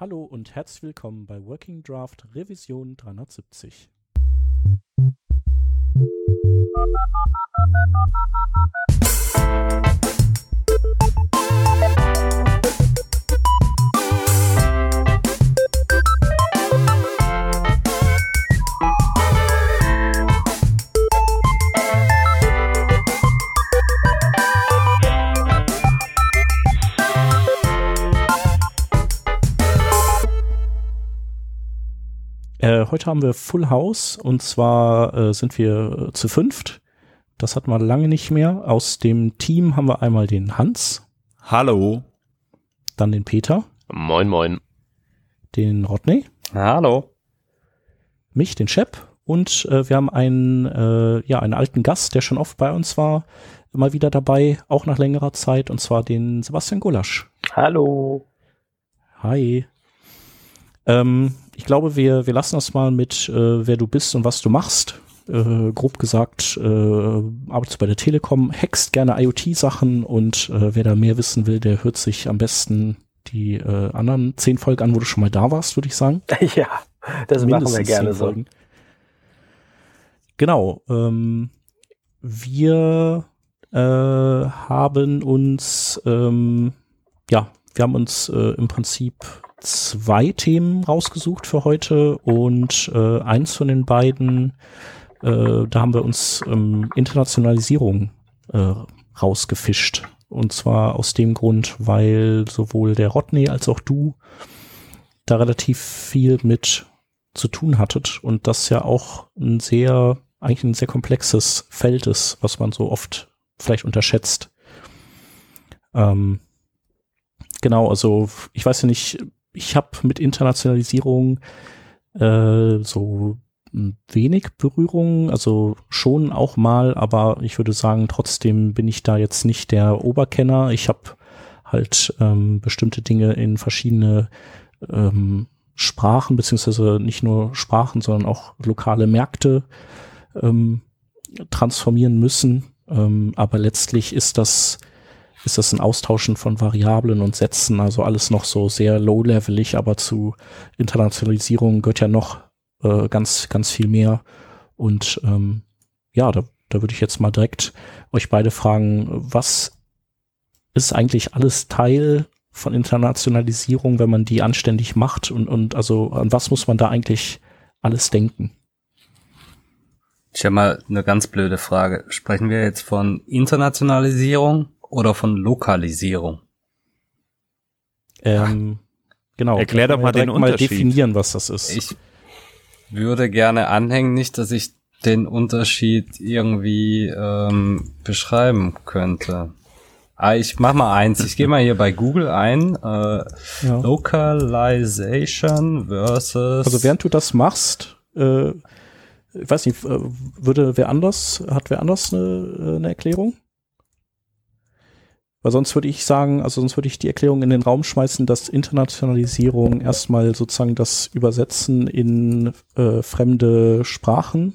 Hallo und herzlich willkommen bei Working Draft Revision 370. Äh, heute haben wir Full House und zwar äh, sind wir äh, zu fünft. Das hatten wir lange nicht mehr. Aus dem Team haben wir einmal den Hans. Hallo. Dann den Peter. Moin, moin. Den Rodney. Hallo. Mich, den Shep. Und äh, wir haben einen, äh, ja, einen alten Gast, der schon oft bei uns war, mal wieder dabei, auch nach längerer Zeit, und zwar den Sebastian Gulasch. Hallo. Hi. Ähm, ich glaube, wir, wir lassen das mal mit, äh, wer du bist und was du machst. Äh, grob gesagt, äh, arbeitest du bei der Telekom, hackst gerne IoT-Sachen und äh, wer da mehr wissen will, der hört sich am besten die äh, anderen zehn Folgen an, wo du schon mal da warst, würde ich sagen. Ja, das machen wir gerne so. Folgen. Genau. Ähm, wir äh, haben uns, ähm, ja, wir haben uns äh, im Prinzip zwei Themen rausgesucht für heute und äh, eins von den beiden, äh, da haben wir uns ähm, Internationalisierung äh, rausgefischt. Und zwar aus dem Grund, weil sowohl der Rodney als auch du da relativ viel mit zu tun hattet und das ja auch ein sehr, eigentlich ein sehr komplexes Feld ist, was man so oft vielleicht unterschätzt. Ähm, genau, also ich weiß ja nicht, ich habe mit Internationalisierung äh, so wenig Berührung, also schon auch mal, aber ich würde sagen, trotzdem bin ich da jetzt nicht der Oberkenner. Ich habe halt ähm, bestimmte Dinge in verschiedene ähm, Sprachen, beziehungsweise nicht nur Sprachen, sondern auch lokale Märkte ähm, transformieren müssen. Ähm, aber letztlich ist das ist das ein Austauschen von Variablen und Sätzen, also alles noch so sehr low-levelig, aber zu Internationalisierung gehört ja noch äh, ganz, ganz viel mehr. Und ähm, ja, da, da würde ich jetzt mal direkt euch beide fragen, was ist eigentlich alles Teil von Internationalisierung, wenn man die anständig macht und, und also an was muss man da eigentlich alles denken? Ich habe mal eine ganz blöde Frage. Sprechen wir jetzt von Internationalisierung oder von Lokalisierung? Ähm, genau. Erklär doch mal den Unterschied. Mal definieren, was das ist. Ich würde gerne anhängen, nicht, dass ich den Unterschied irgendwie ähm, beschreiben könnte. Ah, ich mach mal eins. Ich gehe mal hier bei Google ein. Äh, ja. Localization versus. Also während du das machst, äh, ich weiß nicht, äh, würde wer anders, hat wer anders eine, eine Erklärung? Weil sonst würde ich sagen, also sonst würde ich die Erklärung in den Raum schmeißen, dass Internationalisierung erstmal sozusagen das Übersetzen in äh, fremde Sprachen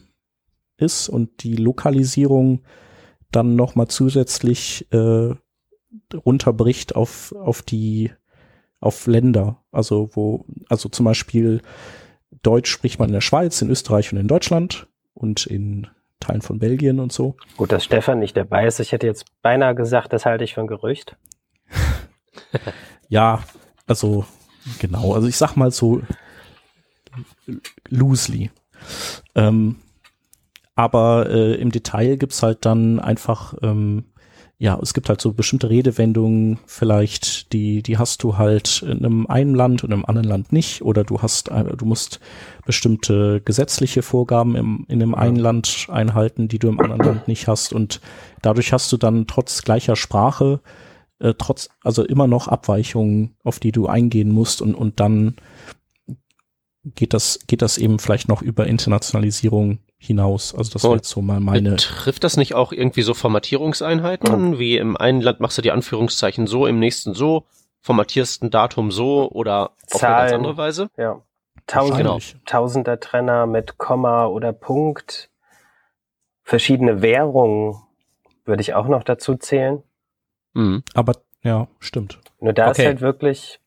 ist und die Lokalisierung dann nochmal zusätzlich äh, runterbricht auf, auf die, auf Länder. Also wo, also zum Beispiel Deutsch spricht man in der Schweiz, in Österreich und in Deutschland und in Teilen von Belgien und so. Gut, dass Stefan nicht dabei ist. Ich hätte jetzt beinahe gesagt, das halte ich für ein Gerücht. ja, also genau. Also ich sag mal so loosely. Ähm, aber äh, im Detail gibt's halt dann einfach ähm, ja, es gibt halt so bestimmte Redewendungen vielleicht, die, die hast du halt in einem einen Land und im anderen Land nicht, oder du hast, äh, du musst bestimmte gesetzliche Vorgaben im, in dem einen Land einhalten, die du im anderen Land nicht hast, und dadurch hast du dann trotz gleicher Sprache, äh, trotz, also immer noch Abweichungen, auf die du eingehen musst, und, und dann geht das, geht das eben vielleicht noch über Internationalisierung hinaus. Also das wäre jetzt so mal meine. Trifft das nicht auch irgendwie so Formatierungseinheiten? Wie im einen Land machst du die Anführungszeichen so, im nächsten so, formatierst ein Datum so oder auf eine ganz andere Weise? Ja. Tausend, genau. Tausender Trenner mit Komma oder Punkt. Verschiedene Währungen würde ich auch noch dazu zählen. Mhm. Aber ja, stimmt. Nur da okay. ist halt wirklich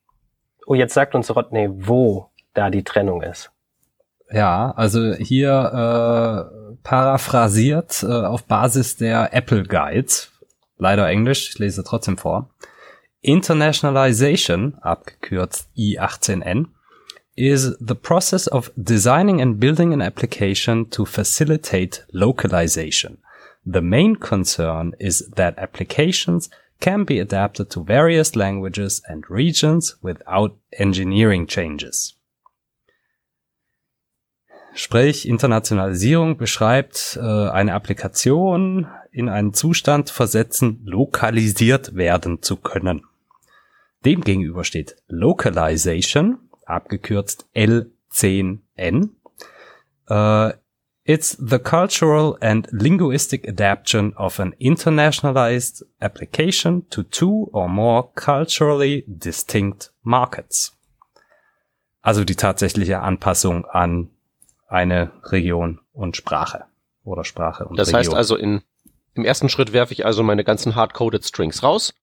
Oh, jetzt sagt uns Rodney, wo da die Trennung ist. Ja, also hier äh, paraphrasiert äh, auf Basis der Apple Guides, leider Englisch, ich lese trotzdem vor. Internationalization, abgekürzt I18N, is the process of designing and building an application to facilitate localization. The main concern is that applications can be adapted to various languages and regions without engineering changes. Sprich, Internationalisierung beschreibt äh, eine Applikation in einen Zustand versetzen, lokalisiert werden zu können. Demgegenüber steht Localization, abgekürzt L10N. Uh, it's the cultural and linguistic adaptation of an internationalized application to two or more culturally distinct markets. Also die tatsächliche Anpassung an eine Region und Sprache oder Sprache und das Region. heißt also in, im ersten Schritt werfe ich also meine ganzen hardcoded Strings raus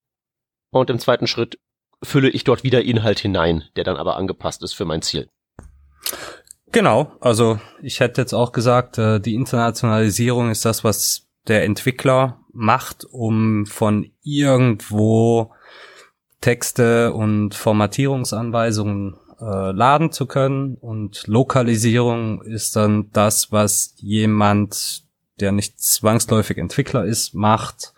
und im zweiten Schritt fülle ich dort wieder Inhalt hinein, der dann aber angepasst ist für mein Ziel. Genau, also ich hätte jetzt auch gesagt, äh, die Internationalisierung ist das, was der Entwickler macht, um von irgendwo Texte und Formatierungsanweisungen äh, laden zu können. Und Lokalisierung ist dann das, was jemand, der nicht zwangsläufig Entwickler ist, macht,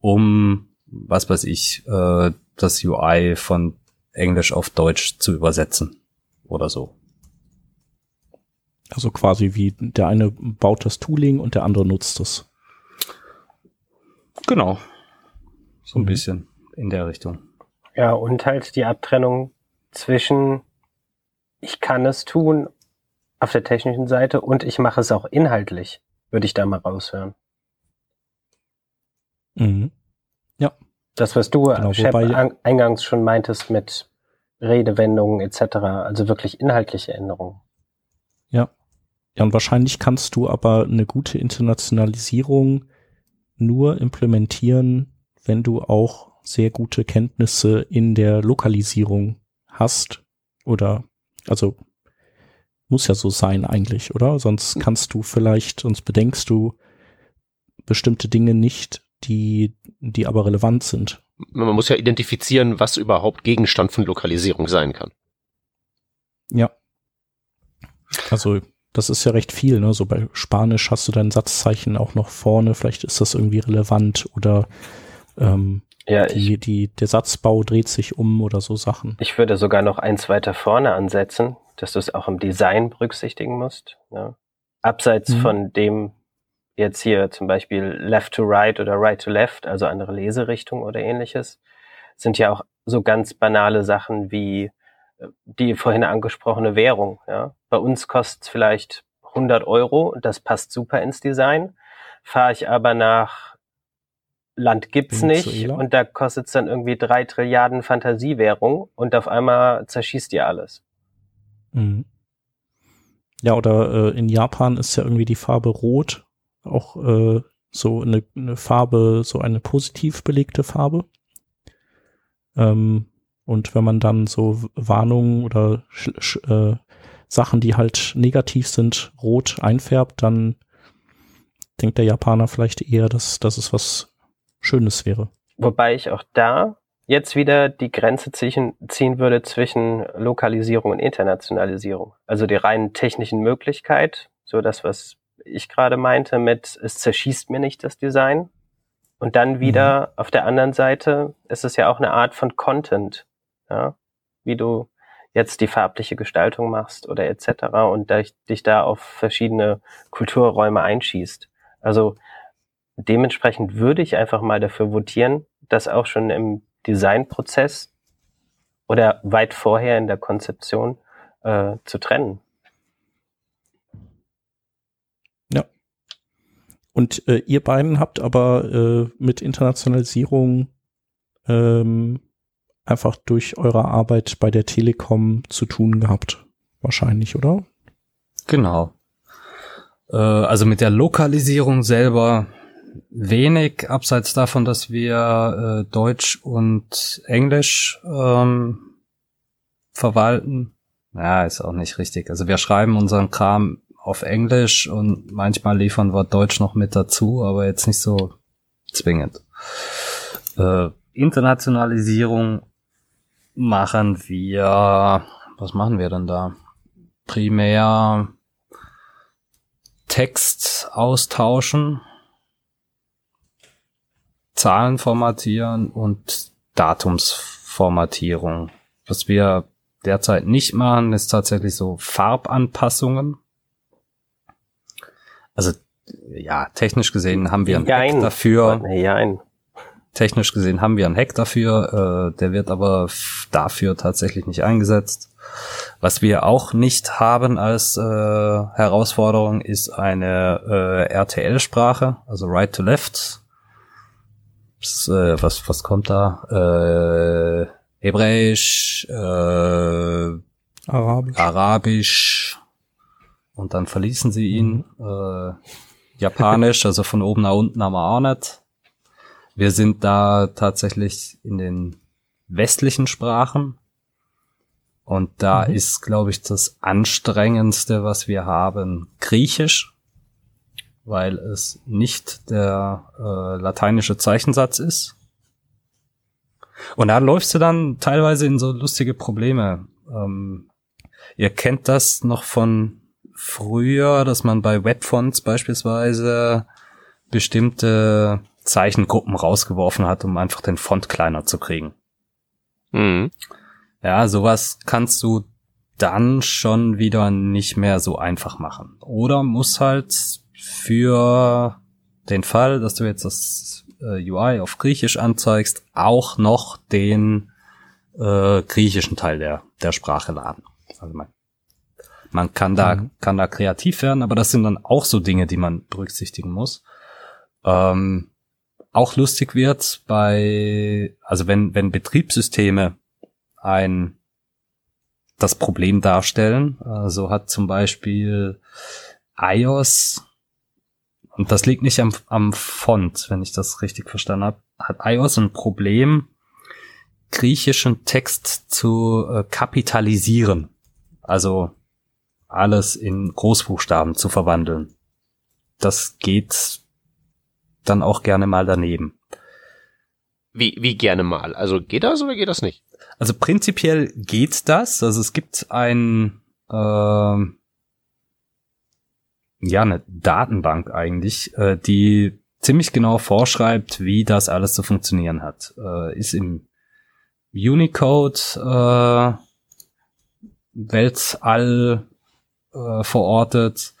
um, was weiß ich, äh, das UI von Englisch auf Deutsch zu übersetzen oder so. Also quasi wie der eine baut das Tooling und der andere nutzt es. Genau. So ein mhm. bisschen in der Richtung. Ja, und halt die Abtrennung zwischen ich kann es tun auf der technischen Seite und ich mache es auch inhaltlich, würde ich da mal raushören. Mhm. Ja. Das, was du genau, Chef, eingangs schon meintest mit Redewendungen etc., also wirklich inhaltliche Änderungen. Ja. Ja, und wahrscheinlich kannst du aber eine gute Internationalisierung nur implementieren, wenn du auch sehr gute Kenntnisse in der Lokalisierung hast oder also muss ja so sein eigentlich, oder? Sonst hm. kannst du vielleicht, sonst bedenkst du bestimmte Dinge nicht, die, die aber relevant sind. Man muss ja identifizieren, was überhaupt Gegenstand von Lokalisierung sein kann. Ja. Also, das ist ja recht viel, ne? So bei Spanisch hast du dein Satzzeichen auch noch vorne, vielleicht ist das irgendwie relevant oder ähm, ja, die, die, der Satzbau dreht sich um oder so Sachen. Ich würde sogar noch eins weiter vorne ansetzen, dass du es auch im Design berücksichtigen musst. Ja. Abseits mhm. von dem jetzt hier zum Beispiel Left to Right oder Right to Left, also andere Leserichtung oder ähnliches, sind ja auch so ganz banale Sachen wie äh, die vorhin angesprochene Währung. Ja. Bei uns kostet es vielleicht 100 Euro und das passt super ins Design. Fahre ich aber nach Land gibt's Venezuela. nicht und da kostet es dann irgendwie drei Trilliarden Fantasiewährung und auf einmal zerschießt ihr alles. Mhm. Ja, oder äh, in Japan ist ja irgendwie die Farbe Rot auch äh, so eine, eine Farbe, so eine positiv belegte Farbe. Ähm, und wenn man dann so Warnungen oder äh, Sachen, die halt negativ sind, rot einfärbt, dann denkt der Japaner vielleicht eher, dass, dass es was Schönes wäre. Wobei ich auch da jetzt wieder die Grenze ziehen, ziehen würde zwischen Lokalisierung und Internationalisierung. Also die rein technischen Möglichkeit, so das, was ich gerade meinte mit, es zerschießt mir nicht das Design. Und dann wieder mhm. auf der anderen Seite ist es ja auch eine Art von Content, ja, wie du jetzt die farbliche Gestaltung machst oder etc. und dich da auf verschiedene Kulturräume einschießt. Also dementsprechend würde ich einfach mal dafür votieren, das auch schon im Designprozess oder weit vorher in der Konzeption äh, zu trennen. Ja. Und äh, ihr beiden habt aber äh, mit Internationalisierung ähm, einfach durch eure Arbeit bei der Telekom zu tun gehabt. Wahrscheinlich, oder? Genau. Äh, also mit der Lokalisierung selber wenig, abseits davon, dass wir äh, Deutsch und Englisch ähm, verwalten. Ja, ist auch nicht richtig. Also wir schreiben unseren Kram auf Englisch und manchmal liefern wir Deutsch noch mit dazu, aber jetzt nicht so zwingend. Äh, Internationalisierung machen wir, was machen wir denn da? Primär Text austauschen, Zahlen formatieren und Datumsformatierung. Was wir derzeit nicht machen, ist tatsächlich so Farbanpassungen. Also ja, technisch gesehen haben wir einen Jein. Hack dafür. Jein. Technisch gesehen haben wir einen Hack dafür, äh, der wird aber dafür tatsächlich nicht eingesetzt. Was wir auch nicht haben als äh, Herausforderung ist eine äh, RTL-Sprache, also Right to Left. Äh, was, was kommt da? Äh, Hebräisch, äh, Arabisch. Arabisch und dann verließen sie ihn. Äh, Japanisch, also von oben nach unten haben wir auch nicht. Wir sind da tatsächlich in den westlichen Sprachen. Und da Mhm. ist, glaube ich, das anstrengendste, was wir haben, Griechisch, weil es nicht der äh, lateinische Zeichensatz ist. Und da läufst du dann teilweise in so lustige Probleme. Ähm, ihr kennt das noch von früher, dass man bei Webfonts beispielsweise bestimmte Zeichengruppen rausgeworfen hat, um einfach den Font kleiner zu kriegen. Mhm. Ja, sowas kannst du dann schon wieder nicht mehr so einfach machen. Oder muss halt für den Fall, dass du jetzt das äh, UI auf Griechisch anzeigst, auch noch den äh, griechischen Teil der, der Sprache laden. Also man, man kann da, Mhm. kann da kreativ werden, aber das sind dann auch so Dinge, die man berücksichtigen muss. Ähm, auch lustig wird bei, also wenn, wenn Betriebssysteme ein das Problem darstellen. Äh, So hat zum Beispiel iOS, und das liegt nicht am, am Font, wenn ich das richtig verstanden habe, hat iOS ein Problem, griechischen Text zu äh, kapitalisieren. Also alles in Großbuchstaben zu verwandeln. Das geht dann auch gerne mal daneben. Wie, wie gerne mal. Also geht das oder geht das nicht? Also prinzipiell geht das. Also es gibt ein ähm, ja eine Datenbank eigentlich, äh, die ziemlich genau vorschreibt, wie das alles zu funktionieren hat. Äh, ist im Unicode äh, Weltall äh, verortet,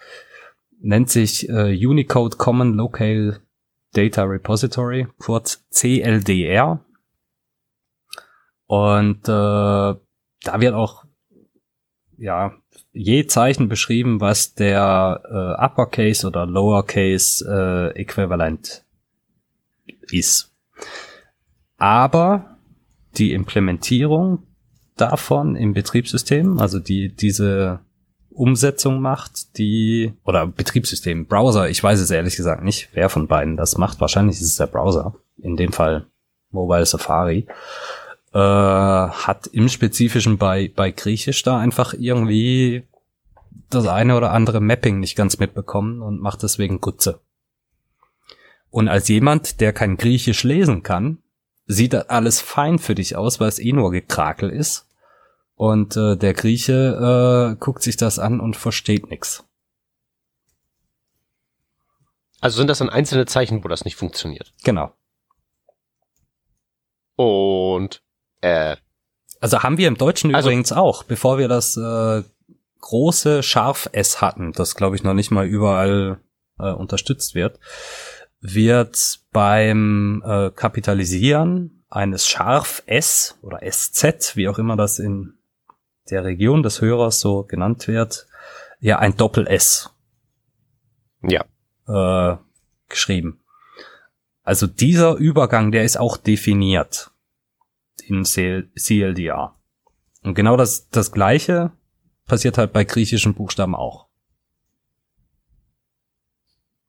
nennt sich äh, Unicode Common Local Data Repository, kurz CLDR. Und äh, da wird auch ja je Zeichen beschrieben, was der äh, Uppercase oder Lowercase äh, Äquivalent ist. Aber die Implementierung davon im Betriebssystem, also die diese Umsetzung macht, die oder Betriebssystem, Browser, ich weiß es ehrlich gesagt nicht, wer von beiden das macht. Wahrscheinlich ist es der Browser, in dem Fall Mobile Safari äh, hat im Spezifischen bei, bei Griechisch da einfach irgendwie das eine oder andere Mapping nicht ganz mitbekommen und macht deswegen Gutze. Und als jemand, der kein Griechisch lesen kann, sieht das alles fein für dich aus, weil es eh nur Gekrakel ist. Und äh, der Grieche äh, guckt sich das an und versteht nix. Also sind das dann einzelne Zeichen, wo das nicht funktioniert. Genau. Und äh, Also haben wir im Deutschen Also- übrigens auch, bevor wir das äh, große Scharf-S hatten, das glaube ich noch nicht mal überall äh, unterstützt wird, wird beim äh, Kapitalisieren eines Scharf-S oder SZ, wie auch immer das in der Region des Hörers so genannt wird, ja ein Doppel-S ja. äh, geschrieben. Also dieser Übergang, der ist auch definiert in CL CLDR. Und genau das, das Gleiche passiert halt bei griechischen Buchstaben auch.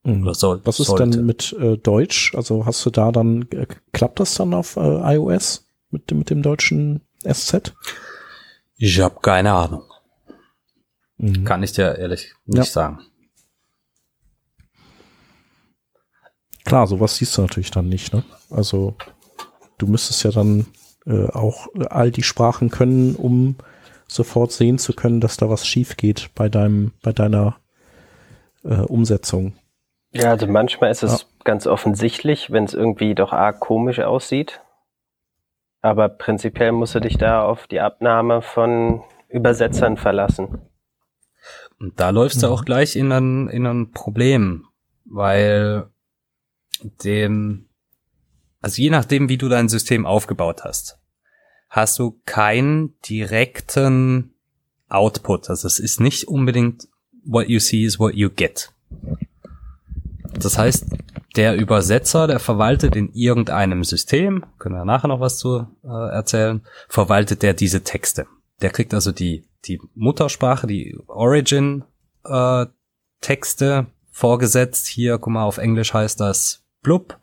Mhm. Oder soll, Was ist sollte. denn mit äh, Deutsch? Also hast du da dann, äh, klappt das dann auf äh, iOS mit, dem- mit dem deutschen SZ? Ich habe keine Ahnung. Mhm. Kann ich dir ehrlich nicht Ja. sagen. Klar, sowas siehst du natürlich dann nicht, ne? Also du müsstest ja dann äh, auch all die Sprachen können, um sofort sehen zu können, dass da was schief geht bei deinem, bei deiner äh, Umsetzung. Ja, also manchmal ist es ganz offensichtlich, wenn es irgendwie doch arg komisch aussieht. Aber prinzipiell musst du dich da auf die Abnahme von Übersetzern verlassen. Und da läufst du Mhm. auch gleich in ein, in ein Problem, weil dem, also je nachdem, wie du dein System aufgebaut hast, hast du keinen direkten Output. Also es ist nicht unbedingt what you see is what you get. Das heißt, der Übersetzer, der verwaltet in irgendeinem System, können wir nachher noch was zu äh, erzählen, verwaltet der diese Texte. Der kriegt also die, die Muttersprache, die Origin äh, Texte vorgesetzt. Hier, guck mal, auf Englisch heißt das blub.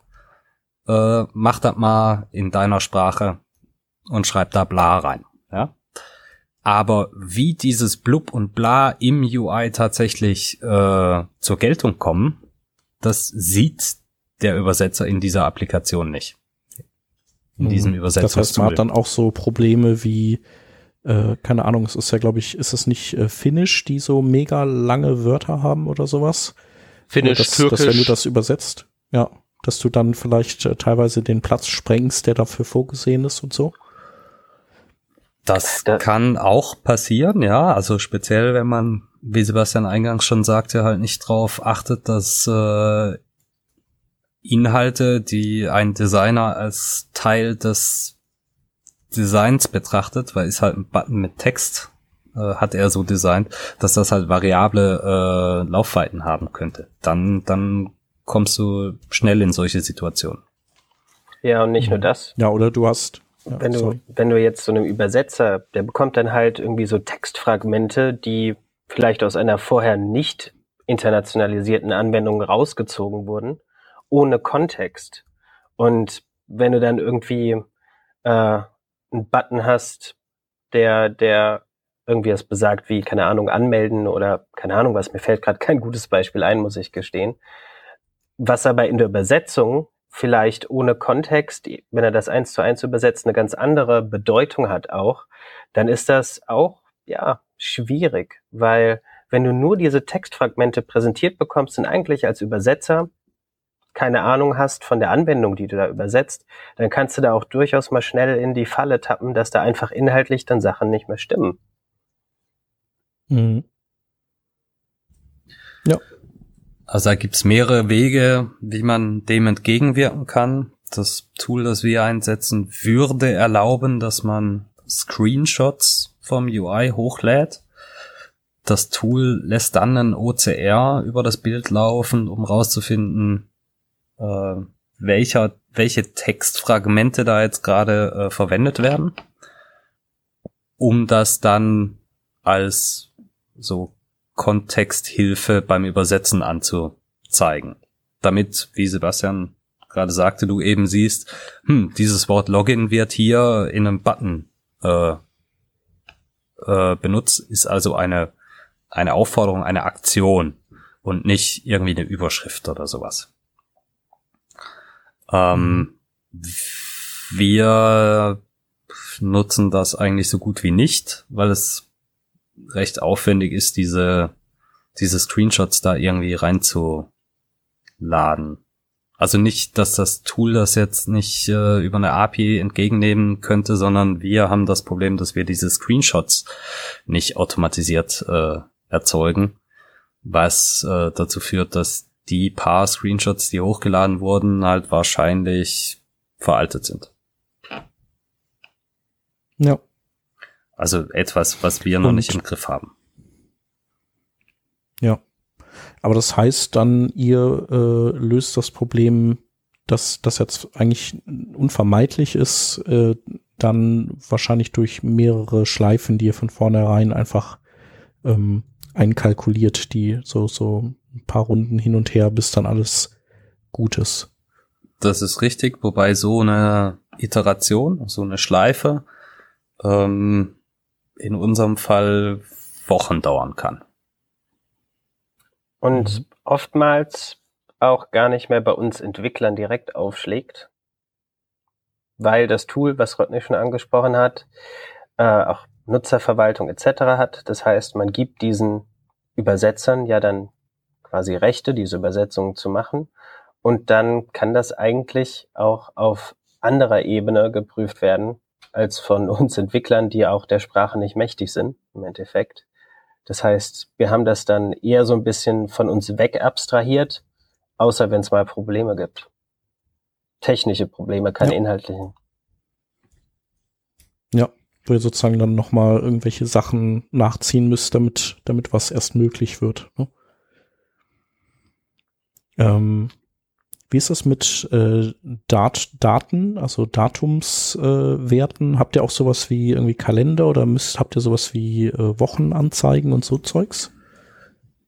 Äh, mach das mal in deiner Sprache und schreib da bla rein. Ja? Aber wie dieses blub und bla im UI tatsächlich äh, zur Geltung kommen, das sieht der Übersetzer in dieser Applikation nicht. In diesem Mhm. Übersetzungstool. Das heißt, man hat dann auch so Probleme wie, äh, keine Ahnung, es ist ja, glaube ich, ist es nicht äh, Finnisch, die so mega lange Wörter haben oder sowas? Finnisch, dass, Türkisch. Dass, wenn du das übersetzt, ja, dass du dann vielleicht äh, teilweise den Platz sprengst, der dafür vorgesehen ist und so. Das Da- kann auch passieren, ja. Also speziell, wenn man, wie Sebastian eingangs schon sagte, halt nicht drauf achtet, dass äh, Inhalte, die ein Designer als Teil des Designs betrachtet, weil ist halt ein Button mit Text, äh, hat er so designt, dass das halt variable äh, Laufweiten haben könnte. Dann, dann kommst du schnell in solche Situationen. Ja, und nicht nur das. Ja, oder du hast, ja, wenn du, sorry. wenn du jetzt so einem Übersetzer, der bekommt dann halt irgendwie so Textfragmente, die vielleicht aus einer vorher nicht internationalisierten Anwendung rausgezogen wurden, ohne Kontext. Und wenn du dann irgendwie äh, einen Button hast, der, der irgendwie es besagt, wie, keine Ahnung, anmelden oder keine Ahnung was, mir fällt gerade kein gutes Beispiel ein, muss ich gestehen. Was aber in der Übersetzung vielleicht ohne Kontext, wenn er das eins zu eins übersetzt, eine ganz andere Bedeutung hat auch, dann ist das auch, ja, schwierig, weil wenn du nur diese Textfragmente präsentiert bekommst und eigentlich als Übersetzer keine Ahnung hast von der Anwendung, die du da übersetzt, dann kannst du da auch durchaus mal schnell in die Falle tappen, dass da einfach inhaltlich dann Sachen nicht mehr stimmen. Mhm. Also da gibt's mehrere Wege, wie man dem entgegenwirken kann. Das Tool, das wir einsetzen, würde erlauben, dass man Screenshots vom UI hochlädt. Das Tool lässt dann ein OCR über das Bild laufen, um rauszufinden, äh, welcher, welche Textfragmente da jetzt gerade äh, verwendet werden, um das dann als so Kontexthilfe beim Übersetzen anzuzeigen. Damit, wie Sebastian gerade sagte, du eben siehst, hm, dieses Wort Login wird hier in einem Button äh, äh, benutzt, ist also eine, eine Aufforderung, eine Aktion und nicht irgendwie eine Überschrift oder sowas. Ähm, wir nutzen das eigentlich so gut wie nicht, weil es recht aufwendig ist, diese, diese Screenshots da irgendwie reinzuladen. Also nicht, dass das Tool das jetzt nicht äh, über eine API entgegennehmen könnte, sondern wir haben das Problem, dass wir diese Screenshots nicht automatisiert äh, erzeugen, was äh, dazu führt, dass die paar Screenshots, die hochgeladen wurden, halt wahrscheinlich veraltet sind. Ja. Also etwas, was wir noch Und- nicht im Griff haben. Ja. Aber das heißt dann, ihr äh, löst das Problem, dass das jetzt eigentlich unvermeidlich ist, äh, dann wahrscheinlich durch mehrere Schleifen, die ihr von vornherein einfach ähm, einkalkuliert, die so, so ein paar Runden hin und her, bis dann alles gut ist. Das ist richtig, wobei so eine Iteration, so eine Schleife, ähm, in unserem Fall Wochen dauern kann. Und oftmals auch gar nicht mehr bei uns Entwicklern direkt aufschlägt, weil das Tool, was Rodney schon angesprochen hat, äh, auch Nutzerverwaltung etc. hat. Das heißt, man gibt diesen Übersetzern ja dann quasi Rechte, diese Übersetzungen zu machen. Und dann kann das eigentlich auch auf anderer Ebene geprüft werden, als von uns Entwicklern, die auch der Sprache nicht mächtig sind, im Endeffekt. Das heißt, wir haben das dann eher so ein bisschen von uns weg abstrahiert, außer wenn es mal Probleme gibt. Technische Probleme, keine ja. inhaltlichen. Ja, wo ihr sozusagen dann nochmal irgendwelche Sachen nachziehen müsst, damit, damit was erst möglich wird. Ne? Ähm, wie ist das mit äh, Dat Daten, also Datumswerten? Äh, habt ihr auch sowas wie irgendwie Kalender oder müsst, habt ihr sowas wie äh, Wochenanzeigen und so Zeugs?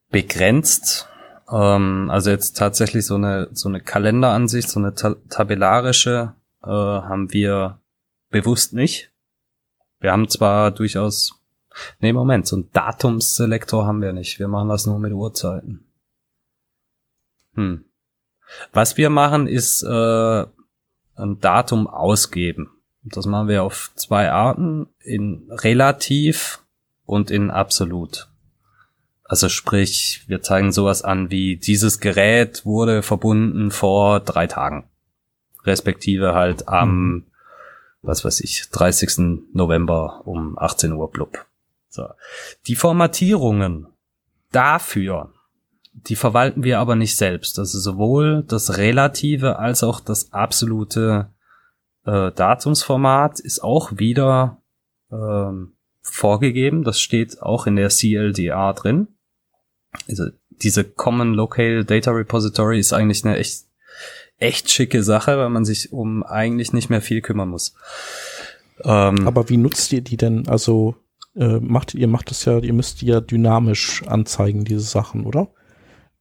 Begrenzt. Ähm, also jetzt tatsächlich so eine so eine Kalenderansicht, so eine ta tabellarische äh, haben wir bewusst nicht. Wir haben zwar durchaus, nee Moment, so ein Datumsselektor haben wir nicht. Wir machen das nur mit Uhrzeiten. Hm. Was wir machen, ist äh, ein Datum ausgeben. Das machen wir auf zwei Arten, in relativ und in absolut. Also sprich, wir zeigen sowas an wie dieses Gerät wurde verbunden vor drei Tagen. Respektive halt am, mhm. was weiß ich, 30. November um 18 Uhr blub. So. Die Formatierungen dafür die verwalten wir aber nicht selbst. Also sowohl das relative als auch das absolute äh, Datumsformat ist auch wieder ähm, vorgegeben. Das steht auch in der CLDA drin. Also diese Common Local Data Repository ist eigentlich eine echt, echt schicke Sache, weil man sich um eigentlich nicht mehr viel kümmern muss. Ähm, aber wie nutzt ihr die denn? Also äh, macht ihr macht das ja, ihr müsst die ja dynamisch anzeigen, diese Sachen, oder?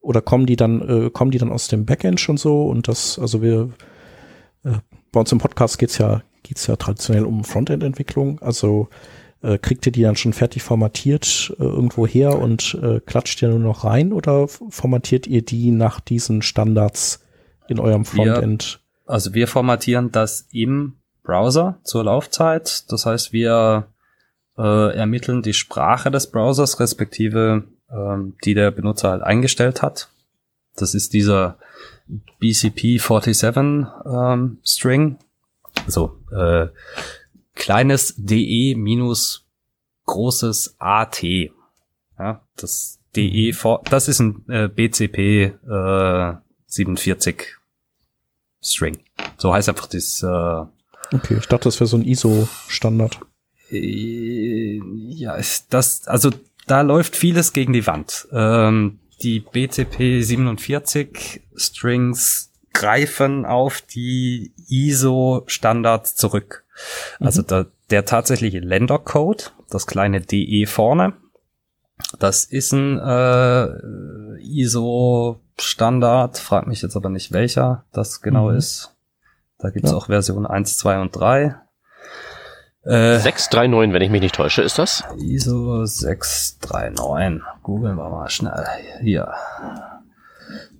Oder kommen die dann, äh, kommen die dann aus dem Backend schon so und das, also wir, äh, bei uns im Podcast geht's ja, geht's ja traditionell um Frontend-Entwicklung, also äh, kriegt ihr die dann schon fertig formatiert äh, irgendwo her und äh, klatscht ihr nur noch rein oder formatiert ihr die nach diesen Standards in eurem Frontend? Wir, also wir formatieren das im Browser zur Laufzeit. Das heißt, wir äh, ermitteln die Sprache des Browsers respektive ähm, die der Benutzer halt eingestellt hat. Das ist dieser BCP47 ähm, String. Also äh, kleines DE minus großes AT. Ja, das DE vor, das ist ein äh, BCP äh, 47 String. So heißt einfach das. Äh, okay, ich dachte, das wäre so ein ISO-Standard. Äh, ja, ist das, also da läuft vieles gegen die Wand. Ähm, die BCP 47 Strings greifen auf die ISO Standards zurück. Mhm. Also da, der tatsächliche Ländercode, das kleine DE vorne, das ist ein äh, ISO Standard, frag mich jetzt aber nicht welcher das genau mhm. ist. Da gibt's ja. auch Version 1, 2 und 3. Äh, 639, wenn ich mich nicht täusche, ist das? ISO 639. Googeln wir mal schnell. Hier.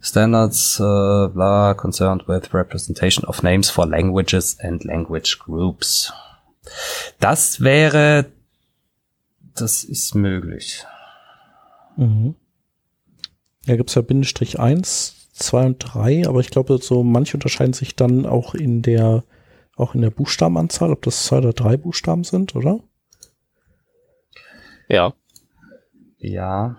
Standards, uh, blah, concerned with representation of names for languages and language groups. Das wäre, das ist möglich. Mhm. Ja, gibt's ja Bindestrich 1, 2 und 3, aber ich glaube, so manche unterscheiden sich dann auch in der auch in der Buchstabenanzahl, ob das zwei oder drei Buchstaben sind, oder? Ja. Ja.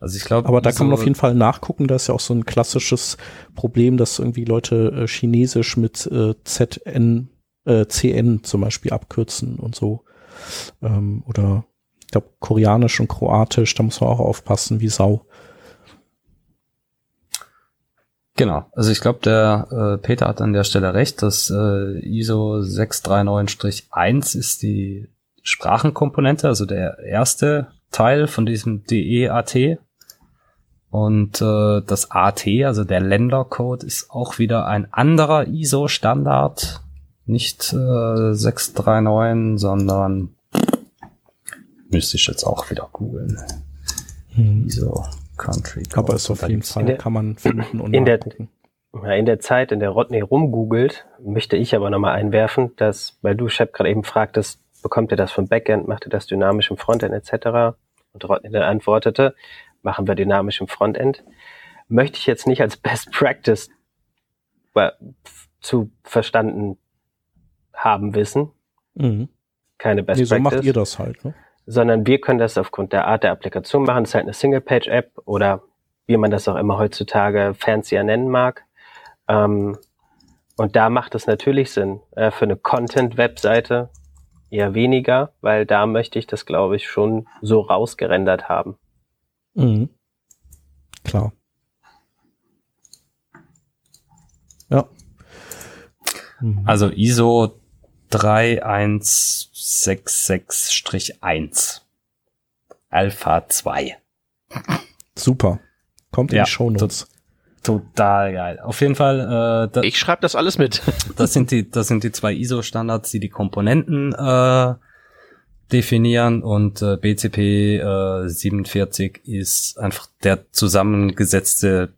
Also ich glaube. Aber da kann man auf jeden Fall nachgucken. Da ist ja auch so ein klassisches Problem, dass irgendwie Leute äh, Chinesisch mit äh, ZN, äh, CN zum Beispiel abkürzen und so. Ähm, oder ich glaube Koreanisch und Kroatisch, da muss man auch aufpassen, wie Sau. Genau, also ich glaube, der äh, Peter hat an der Stelle recht, dass äh, ISO 639-1 ist die Sprachenkomponente, also der erste Teil von diesem DE-AT. Und äh, das AT, also der Ländercode, ist auch wieder ein anderer ISO-Standard. Nicht äh, 639, sondern müsste ich jetzt auch wieder googeln. Hm. ISO Country. Aber Code. ist auf Da jeden Fall, der- kann man finden und in der- nachgucken. Ja, in der Zeit, in der Rodney rumgoogelt, möchte ich aber nochmal einwerfen, dass, weil du, Shep, gerade eben fragtest, bekommt ihr das vom Backend, macht ihr das dynamisch im Frontend etc. Und Rodney dann antwortete, machen wir dynamisch im Frontend, möchte ich jetzt nicht als Best Practice zu verstanden haben wissen, Mhm. keine Best Nee, so Practice macht ihr das halt, ne? Sondern wir können das aufgrund der Art der Applikation machen. Es ist halt eine Single-Page-App oder wie man das auch immer heutzutage fancier nennen mag. Ähm, und da macht es natürlich Sinn. Äh, für eine Content-Webseite eher weniger, weil da möchte ich das, glaube ich, schon so rausgerendert haben. Mhm. Klar. Ja. Mhm. Also ISO 3166-1 Alpha 2. Super. Kommt in Ja, die Shownotes. Total geil. Auf jeden Fall, äh, da, Ich schreibe das alles mit. das sind die, das sind die zwei ISO-Standards, die die Komponenten äh, definieren und äh, BCP äh, 47 ist einfach der zusammengesetzte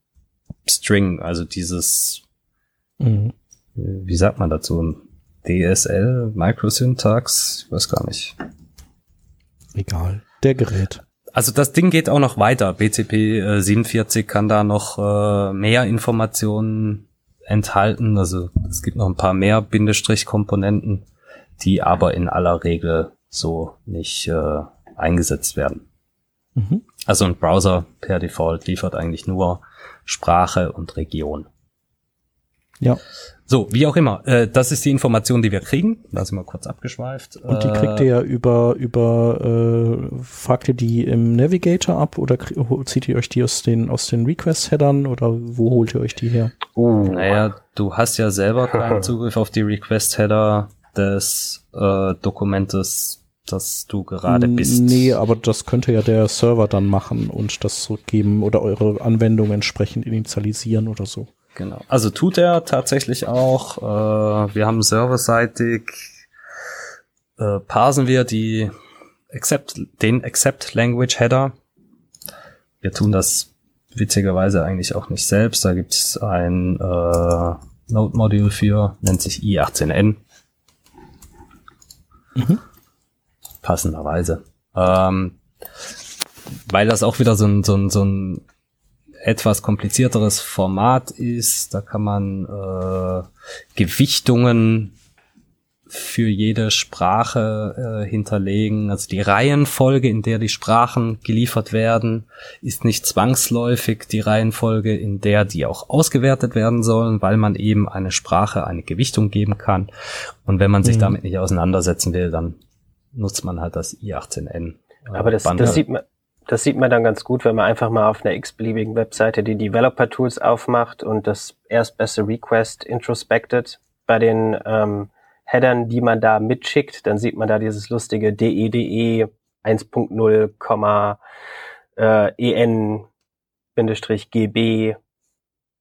String, also dieses, Mhm. äh, wie sagt man dazu, DSL, Microsyntax, ich weiß gar nicht. Egal. Der Gerät. Also das Ding geht auch noch weiter. BCP äh, 47 kann da noch äh, mehr Informationen enthalten. Also es gibt noch ein paar mehr Bindestrich-Komponenten, die aber in aller Regel so nicht äh, eingesetzt werden. Mhm. Also ein Browser per Default liefert eigentlich nur Sprache und Region. Ja. So, wie auch immer. Äh, das ist die Information, die wir kriegen. Da sind wir kurz abgeschweift. Und die Äh, kriegt ihr ja über, über, äh, fragt ihr die im Navigator ab oder zieht ihr euch die aus den, aus den Request-Headern oder wo holt ihr euch die her? Uh, Naja, du hast ja selber keinen Zugriff auf die Request-Header des äh, Dokumentes, das du gerade bist. Nee, aber das könnte ja der Server dann machen und das zurückgeben oder eure Anwendung entsprechend initialisieren oder so. Genau. Also tut er tatsächlich auch. Äh, wir haben serverseitig äh, parsen wir die Accept, den Accept Language Header. Wir tun das witzigerweise eigentlich auch nicht selbst. Da gibt es ein äh, Node-Module für, nennt sich i18n. Passenderweise. Ähm, weil das auch wieder so ein, so ein, so ein etwas komplizierteres Format ist. Da kann man äh, Gewichtungen für jede Sprache äh, hinterlegen. Also die Reihenfolge, in der die Sprachen geliefert werden, ist nicht zwangsläufig die Reihenfolge, in der die auch ausgewertet werden sollen, weil man eben eine Sprache eine Gewichtung geben kann. Und wenn man sich Mhm. damit nicht auseinandersetzen will, dann nutzt man halt das i18n. äh, Aber das, das sieht man, das sieht man dann ganz gut, wenn man einfach mal auf einer x-beliebigen Webseite die Developer Tools aufmacht und das erstbeste Request introspected bei den ähm, Headern, die man da mitschickt, dann sieht man da dieses lustige E DEDE 1.0, äh, EN Bindestrich GB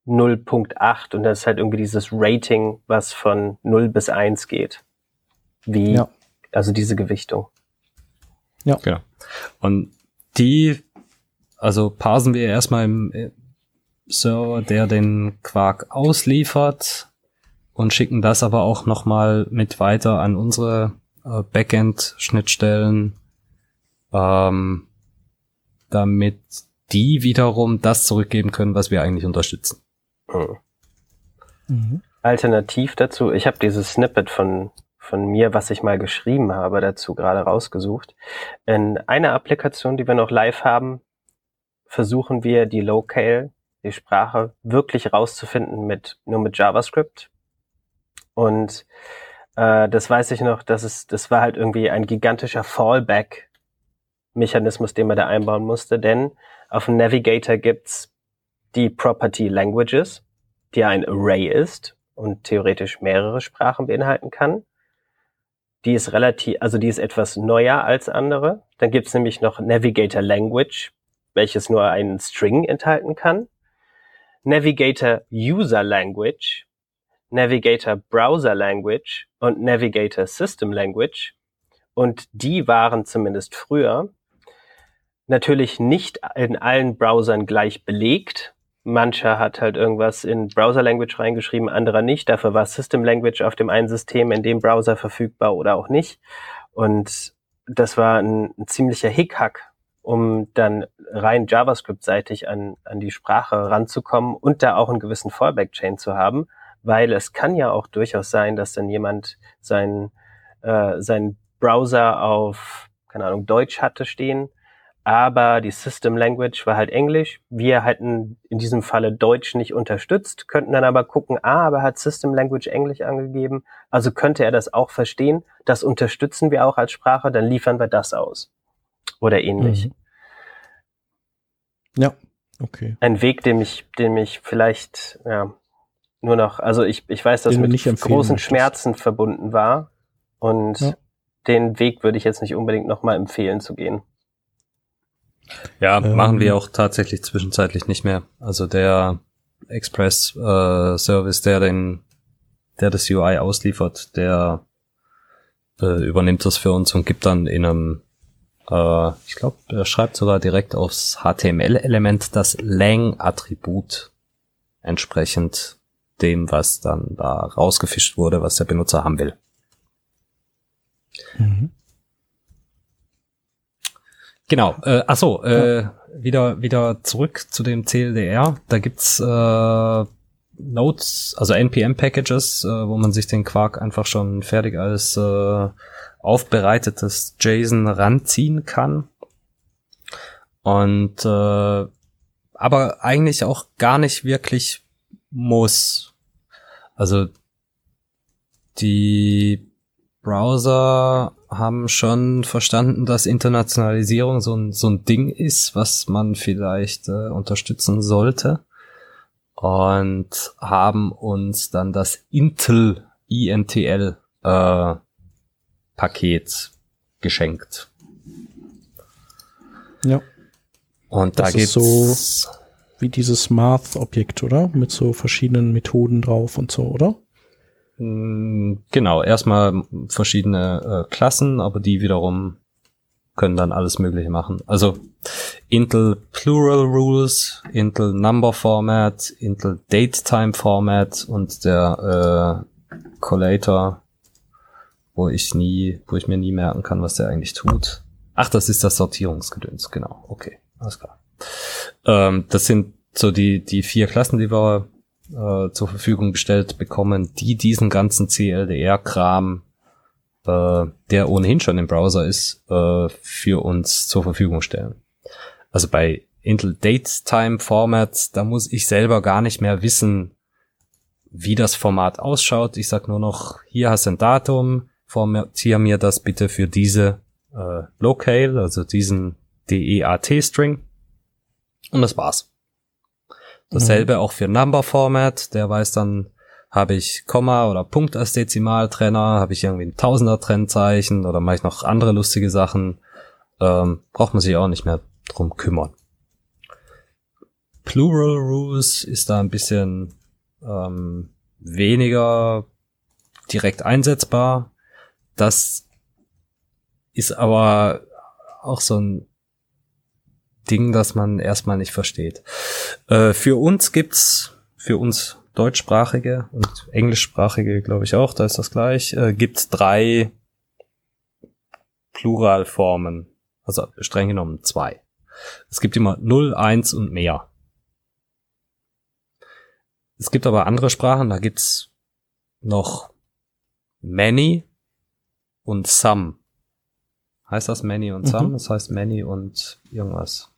0.8 und das ist halt irgendwie dieses Rating, was von 0 bis 1 geht. Wie, Ja. also diese Gewichtung. Genau. Und die, also parsen wir erstmal im äh, Server, der den Quark ausliefert und schicken das aber auch nochmal mit weiter an unsere äh, Backend-Schnittstellen, ähm, damit die wiederum das zurückgeben können, was wir eigentlich unterstützen. Hm. Mhm. Alternativ dazu, ich habe dieses Snippet von, von mir, was ich mal geschrieben habe, dazu gerade rausgesucht. In einer Applikation, die wir noch live haben, versuchen wir die Locale, die Sprache, wirklich rauszufinden mit nur mit JavaScript. Und äh, das weiß ich noch, das ist, das war halt irgendwie ein gigantischer Fallback-Mechanismus, den man da einbauen musste, denn auf dem Navigator gibt's die Property Languages, die ein Array ist und theoretisch mehrere Sprachen beinhalten kann. Die ist relativ, also die ist etwas neuer als andere. Dann gibt's nämlich noch Navigator Language, welches nur einen String enthalten kann. Navigator User Language, Navigator Browser Language und Navigator System Language. Und die waren zumindest früher natürlich nicht in allen Browsern gleich belegt. Mancher hat halt irgendwas in Browser Language reingeschrieben, anderer nicht. Dafür war System Language auf dem einen System in dem Browser verfügbar oder auch nicht. Und das war ein, ein ziemlicher Hickhack, um dann rein JavaScript-seitig an, an die Sprache ranzukommen und da auch einen gewissen Fallback-Chain zu haben, weil es kann ja auch durchaus sein, dass dann jemand seinen, äh, seinen Browser auf, keine Ahnung, Deutsch hatte stehen aber die System Language war halt Englisch. Wir hatten in diesem Falle Deutsch nicht unterstützt, könnten dann aber gucken, ah, aber hat System Language Englisch angegeben, also könnte er das auch verstehen. Das unterstützen wir auch als Sprache, dann liefern wir das aus. Oder ähnlich. Mhm. Ja, okay. Ein Weg, dem ich, dem ich vielleicht, ja, nur noch, also ich, ich weiß, dass mit großen möchtest. Schmerzen verbunden war. Und ja. den Weg würde ich jetzt nicht unbedingt nochmal empfehlen zu gehen. Ja, ähm, machen wir auch tatsächlich zwischenzeitlich nicht mehr. Also der Express äh, Service, der den, der das UI ausliefert, der äh, übernimmt das für uns und gibt dann in einem, äh, ich glaube, er schreibt sogar direkt aufs HTML-Element das Lang-Attribut entsprechend dem, was dann da rausgefischt wurde, was der Benutzer haben will. Mhm. Genau. Äh, achso, äh, ja. wieder wieder zurück zu dem CLDR. Da gibt's äh, Notes, also NPM-Packages, äh, wo man sich den Quark einfach schon fertig als äh, aufbereitetes JSON ranziehen kann. Und äh, aber eigentlich auch gar nicht wirklich muss. Also die Browser haben schon verstanden, dass Internationalisierung so ein, so ein Ding ist, was man vielleicht äh, unterstützen sollte. Und haben uns dann das Intel INTL äh, Paket geschenkt. Ja. Und da das so wie dieses Math-Objekt, oder? Mit so verschiedenen Methoden drauf und so, oder? Mm, genau, erstmal verschiedene äh, Klassen, aber die wiederum können dann alles Mögliche machen. Also Intel Plural Rules, Intel Number Format, Intel Datetime Format und der äh, Collator, wo ich nie, wo ich mir nie merken kann, was der eigentlich tut. Ach, das ist das Sortierungsgedöns, genau. Okay, alles klar. Ähm, das sind so die, die vier Klassen, die wir äh, zur Verfügung gestellt bekommen, die diesen ganzen CLDR-Kram, äh, der ohnehin schon im Browser ist, äh, für uns zur Verfügung stellen. Also bei Intel Datetime Formats, da muss ich selber gar nicht mehr wissen, wie das Format ausschaut. Ich sag nur noch, hier hast du ein Datum, formatiere mir das bitte für diese äh, Locale, also diesen DEAT-String. Und das war's. Dasselbe mhm. auch für Number Format, der weiß dann, habe ich Komma oder Punkt als Dezimaltrenner, habe ich irgendwie ein Tausender Trennzeichen oder mache ich noch andere lustige Sachen, ähm, braucht man sich auch nicht mehr drum kümmern. Plural Rules ist da ein bisschen ähm, weniger direkt einsetzbar. Das ist aber auch so ein Ding, das man erstmal nicht versteht. Äh, für uns gibt's, für uns deutschsprachige und englischsprachige, glaube ich auch, da ist das gleich, äh, gibt's drei Pluralformen. Also streng genommen zwei. Es gibt immer 0, 1 und mehr. Es gibt aber andere Sprachen, da gibt's noch many und some. Heißt das many und some? Mhm. Das heißt many und irgendwas.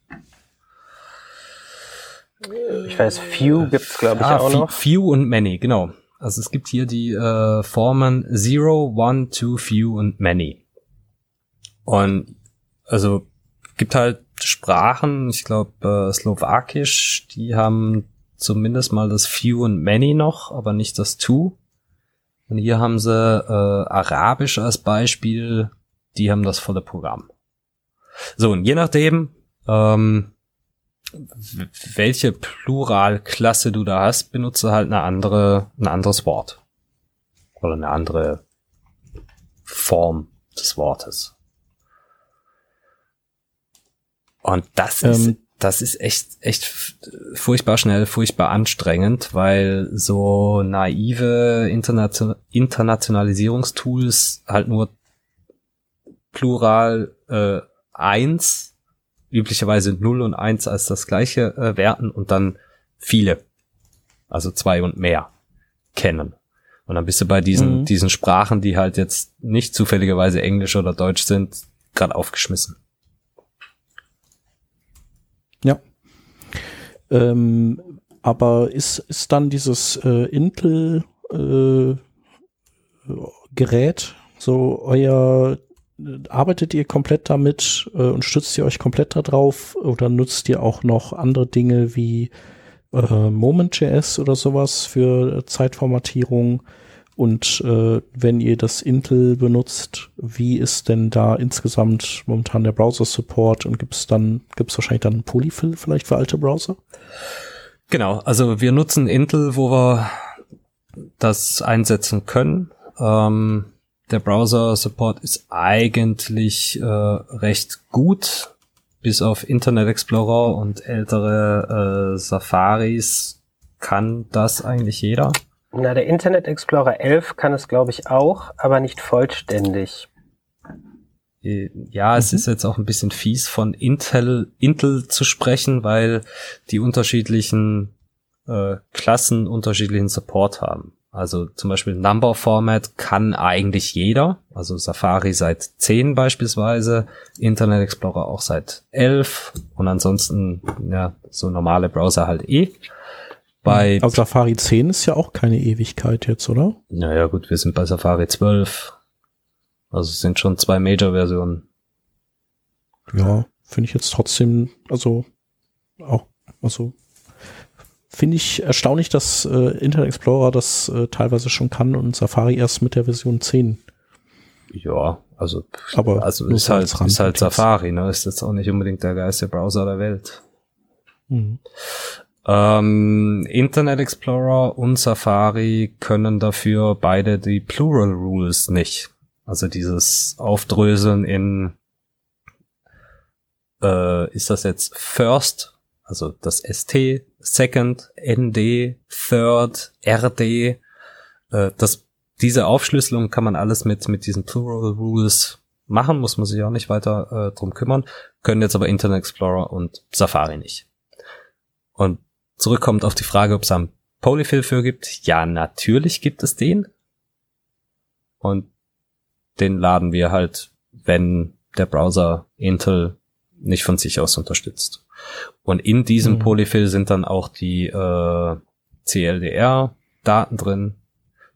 Ich weiß, Few gibt's glaube ich ah, auch noch. Few und Many, genau. Also es gibt hier die äh, Formen Zero, One, Two, Few und Many. Und also gibt halt Sprachen, ich glaube äh, Slowakisch, die haben zumindest mal das Few und Many noch, aber nicht das Two. Und hier haben sie äh, Arabisch als Beispiel, die haben das volle Programm. So, und je nachdem, ähm, welche Pluralklasse du da hast, benutze halt eine andere, ein anderes Wort. Oder eine andere Form des Wortes. Und das ähm, ist, das ist echt, echt furchtbar schnell, furchtbar anstrengend, weil so naive Internation Internationalisierungstools halt nur Plural äh, eins üblicherweise null und eins als das gleiche äh, werten und dann viele, also zwei und mehr kennen. Und dann bist du bei diesen, mhm. diesen Sprachen, die halt jetzt nicht zufälligerweise Englisch oder Deutsch sind, gerade aufgeschmissen. Ja. Ähm, aber ist, ist dann dieses äh, Intel äh, Gerät so euer arbeitet ihr komplett damit äh, und stützt ihr euch komplett darauf oder nutzt ihr auch noch andere Dinge wie äh, Moment.js oder sowas für Zeitformatierung? Und äh, wenn ihr das Intel benutzt, wie ist denn da insgesamt momentan der Browser-Support und gibt es dann, gibt es wahrscheinlich dann Polyfill vielleicht für alte Browser? Genau, also wir nutzen Intel, wo wir das einsetzen können. Ähm, der Browser-Support ist eigentlich äh, recht gut, bis auf Internet Explorer und ältere äh, Safaris kann das eigentlich jeder. Na, der Internet Explorer 11 kann es, glaube ich, auch, aber nicht vollständig. Äh, ja, es mhm. ist jetzt auch ein bisschen fies von Intel, Intel zu sprechen, weil die unterschiedlichen äh, Klassen unterschiedlichen Support haben. Also zum Beispiel Number Format kann eigentlich jeder, also Safari seit 10 beispielsweise, Internet Explorer auch seit 11 und ansonsten ja so normale Browser halt eh. Bei Aber Safari 10 ist ja auch keine Ewigkeit jetzt, oder? Naja gut, wir sind bei Safari 12. Also es sind schon zwei Major-Versionen. Ja, finde ich jetzt trotzdem, also auch, also finde ich erstaunlich, dass äh, Internet Explorer das äh, teilweise schon kann und Safari erst mit der Version 10. Ja, also, aber also ist halt, ist halt Safari, ne? Ist jetzt auch nicht unbedingt der geilste Browser der Welt. Mhm. Ähm, Internet Explorer und Safari können dafür beide die Plural Rules nicht. Also dieses Aufdröseln in äh, ist das jetzt First, also das ST, Second, ND, Third, RD, äh, das, diese Aufschlüsselung kann man alles mit, mit diesen Plural Rules machen, muss man sich auch nicht weiter äh, drum kümmern, können jetzt aber Internet Explorer und Safari nicht. Und zurückkommt auf die Frage, ob es einen Polyfill für gibt. Ja, natürlich gibt es den. Und den laden wir halt, wenn der Browser Intel nicht von sich aus unterstützt. Und in diesem mhm. Polyfill sind dann auch die äh, CLDR-Daten drin,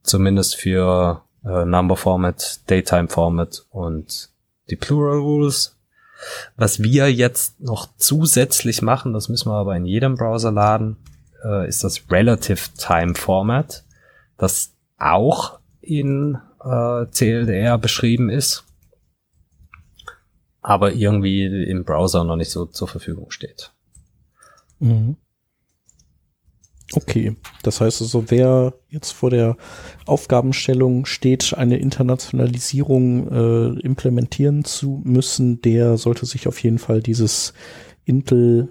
zumindest für äh, Number Format, Daytime Format und die Plural Rules. Was wir jetzt noch zusätzlich machen, das müssen wir aber in jedem Browser laden, äh, ist das Relative Time Format, das auch in äh, CLDR beschrieben ist, aber irgendwie im Browser noch nicht so zur Verfügung steht. Mhm. Okay, das heißt also, wer jetzt vor der Aufgabenstellung steht, eine Internationalisierung äh, implementieren zu müssen, der sollte sich auf jeden Fall dieses Intel-Ding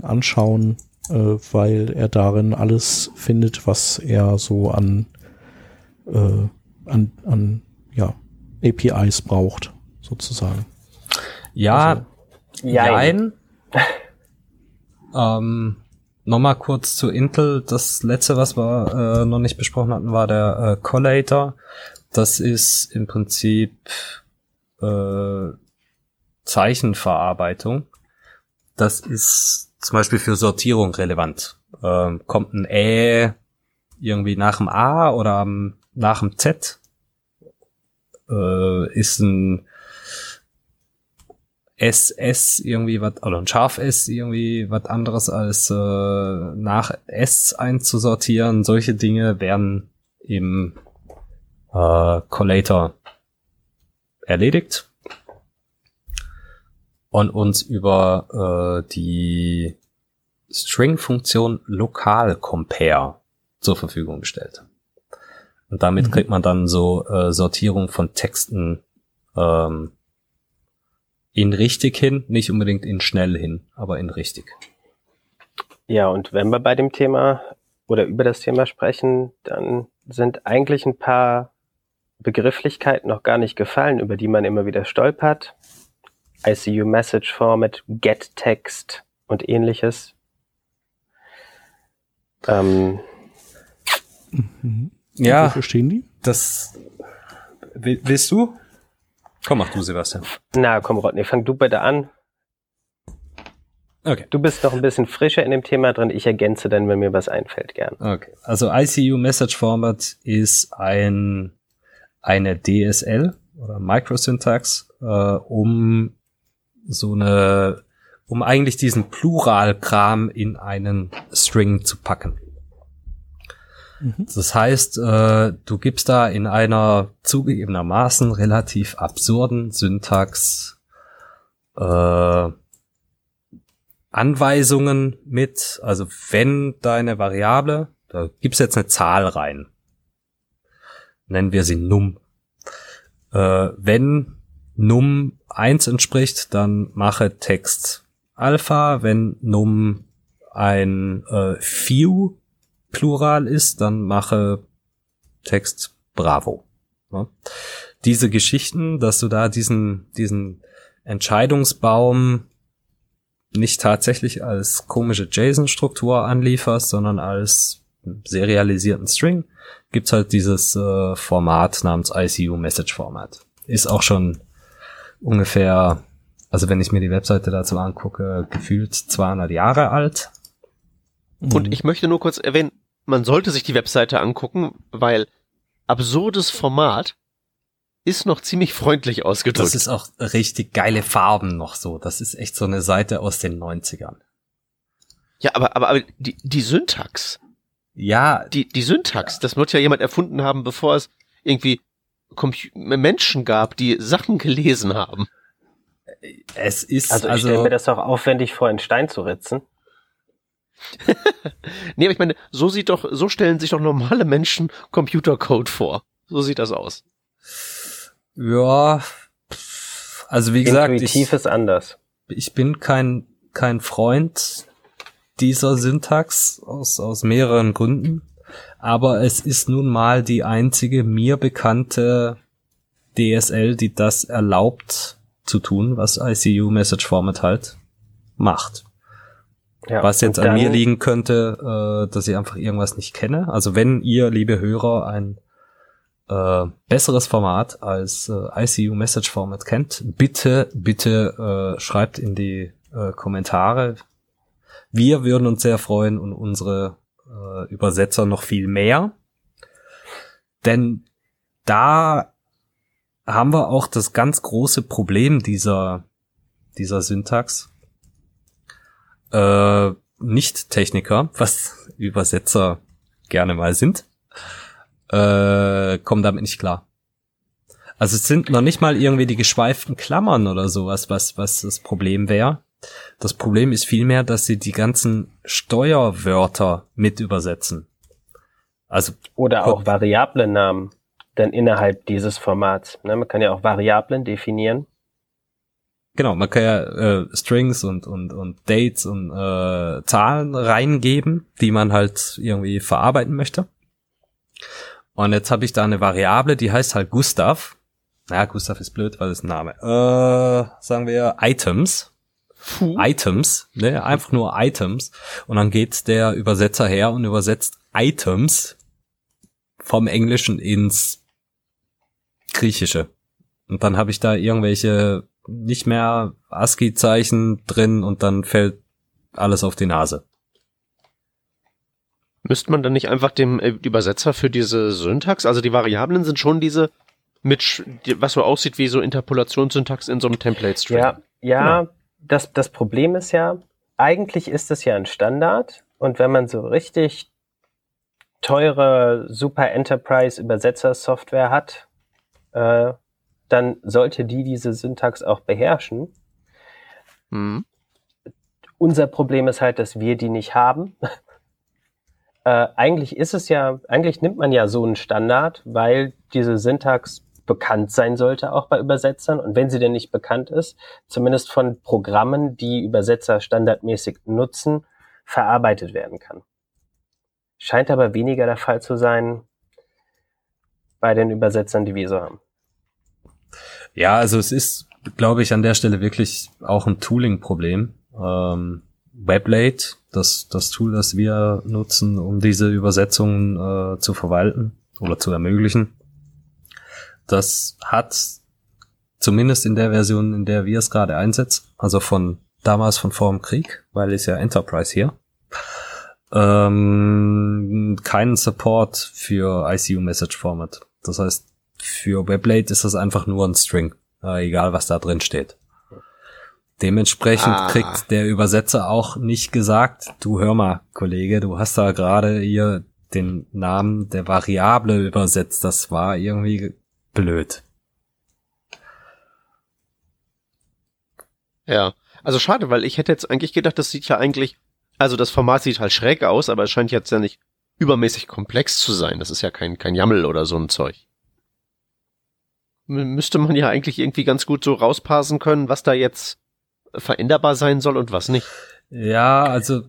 äh, anschauen, äh, weil er darin alles findet, was er so an, äh, an, an ja, APIs braucht, sozusagen. Ja, also, jein. ähm, Nochmal kurz zu Intel. Das letzte, was wir äh, noch nicht besprochen hatten, war der äh, Collator. Das ist im Prinzip äh, Zeichenverarbeitung. Das ist zum Beispiel für Sortierung relevant. Ähm, kommt ein Ä irgendwie nach dem A oder nach dem Z? Äh, ist ein SS irgendwie was, oder ein Scharf S irgendwie was anderes als äh, nach S einzusortieren. Solche Dinge werden im äh, Collator erledigt und uns über äh, die String-Funktion lokal compare zur Verfügung gestellt. Und damit mhm. kriegt man dann so äh, Sortierung von Texten ähm, in richtig hin, nicht unbedingt in schnell hin, aber in richtig. Ja, und wenn wir bei dem Thema oder über das Thema sprechen, dann sind eigentlich ein paar Begrifflichkeiten noch gar nicht gefallen, über die man immer wieder stolpert. ICU Message Format, Get Text und ähnliches. Ähm, mhm. Ja. Wofür stehen die? Das willst du? Komm, mach du, Sebastian. Na, komm, Rodney, fang du bitte an. Okay. Du bist noch ein bisschen frischer in dem Thema drin. Ich ergänze dann, wenn mir was einfällt, gern. Okay. Also ICU Message Format ist ein, eine DSL oder Microsyntax, äh, um so eine, um eigentlich diesen Pluralkram in einen String zu packen. Mhm. Das heißt, äh, du gibst da in einer zugegebenermaßen relativ absurden Syntax äh, Anweisungen mit, also wenn deine Variable, da gibt's jetzt eine Zahl rein, nennen wir sie num. Äh, wenn num 1 entspricht, dann mache Text Alpha, wenn num ein äh, few Plural ist, dann mache Text Bravo. Ja. Diese Geschichten, dass du da diesen, diesen Entscheidungsbaum nicht tatsächlich als komische JSON-Struktur anlieferst, sondern als serialisierten String, gibt's halt dieses äh, Format namens ICU Message Format. Ist auch schon ungefähr, also wenn ich mir die Webseite dazu angucke, gefühlt 200 Jahre alt. Und ich möchte nur kurz erwähnen, man sollte sich die Webseite angucken, weil absurdes Format ist noch ziemlich freundlich ausgedrückt. Das ist auch richtig geile Farben noch so. Das ist echt so eine Seite aus den 90ern. Ja, aber, aber, aber die, die Syntax. Ja. Die, die Syntax, das wird ja jemand erfunden haben, bevor es irgendwie Menschen gab, die Sachen gelesen haben. Es ist also, also ich stelle mir das auch aufwendig vor, in Stein zu ritzen. nee, aber ich meine, so sieht doch, so stellen sich doch normale Menschen Computercode vor. So sieht das aus. Ja, also wie gesagt, Intuitiv ich, ist anders. Ich bin kein kein Freund dieser Syntax aus aus mehreren Gründen, aber es ist nun mal die einzige mir bekannte DSL, die das erlaubt zu tun, was ICU Message Format halt macht. Ja, was jetzt an mir liegen könnte, äh, dass ich einfach irgendwas nicht kenne. Also wenn ihr, liebe Hörer, ein äh, besseres Format als äh, ICU Message Format kennt, bitte, bitte äh, schreibt in die äh, Kommentare. Wir würden uns sehr freuen und unsere äh, Übersetzer noch viel mehr. Denn da haben wir auch das ganz große Problem dieser, dieser Syntax. Äh, Nicht-Techniker, was Übersetzer gerne mal sind, äh, kommen damit nicht klar. Also es sind noch nicht mal irgendwie die geschweiften Klammern oder sowas, was, was das Problem wäre. Das Problem ist vielmehr, dass sie die ganzen Steuerwörter mit übersetzen. Also oder auch Variablennamen, denn innerhalb dieses Formats. Ne, man kann ja auch Variablen definieren. Genau, man kann ja äh, Strings und und und Dates und äh, Zahlen reingeben, die man halt irgendwie verarbeiten möchte. Und jetzt habe ich da eine Variable, die heißt halt Gustav. Naja, Gustav ist blöd, weil das ist ein Name. Äh, sagen wir Items. Puh. Items, ne, einfach nur Items. Und dann geht der Übersetzer her und übersetzt Items vom Englischen ins Griechische. Und dann habe ich da irgendwelche nicht mehr ASCII-Zeichen drin und dann fällt alles auf die Nase. Müsste man dann nicht einfach dem äh, Übersetzer für diese Syntax, also die Variablen sind schon diese mit, was so aussieht wie so Interpolationssyntax in so einem Template-String. Ja, ja, genau. das, das Problem ist ja, eigentlich ist es ja ein Standard und wenn man so richtig teure Super Enterprise Übersetzer Software hat, äh, dann sollte die diese Syntax auch beherrschen. Mhm. Unser Problem ist halt, dass wir die nicht haben. äh, eigentlich ist es ja, eigentlich nimmt man ja so einen Standard, weil diese Syntax bekannt sein sollte, auch bei Übersetzern. Und wenn sie denn nicht bekannt ist, zumindest von Programmen, die Übersetzer standardmäßig nutzen, verarbeitet werden kann. Scheint aber weniger der Fall zu sein bei den Übersetzern, die wir so haben. Ja, also es ist, glaube ich, an der Stelle wirklich auch ein Tooling-Problem. Ähm, Weblate, das, das Tool, das wir nutzen, um diese Übersetzungen äh, zu verwalten oder zu ermöglichen, das hat zumindest in der Version, in der wir es gerade einsetzen, also von damals von vor dem Krieg, weil ist ja Enterprise hier, ähm, keinen Support für ICU Message Format. Das heißt, für Weblate ist das einfach nur ein String, äh, egal was da drin steht. Dementsprechend ah. kriegt der Übersetzer auch nicht gesagt, du hör mal, Kollege, du hast da gerade hier den Namen der Variable übersetzt. Das war irgendwie blöd. Ja, also schade, weil ich hätte jetzt eigentlich gedacht, das sieht ja eigentlich, also das Format sieht halt schräg aus, aber es scheint jetzt ja nicht übermäßig komplex zu sein. Das ist ja kein, kein Jammel oder so ein Zeug. Müsste man ja eigentlich irgendwie ganz gut so rausparsen können, was da jetzt veränderbar sein soll und was nicht. Ja, also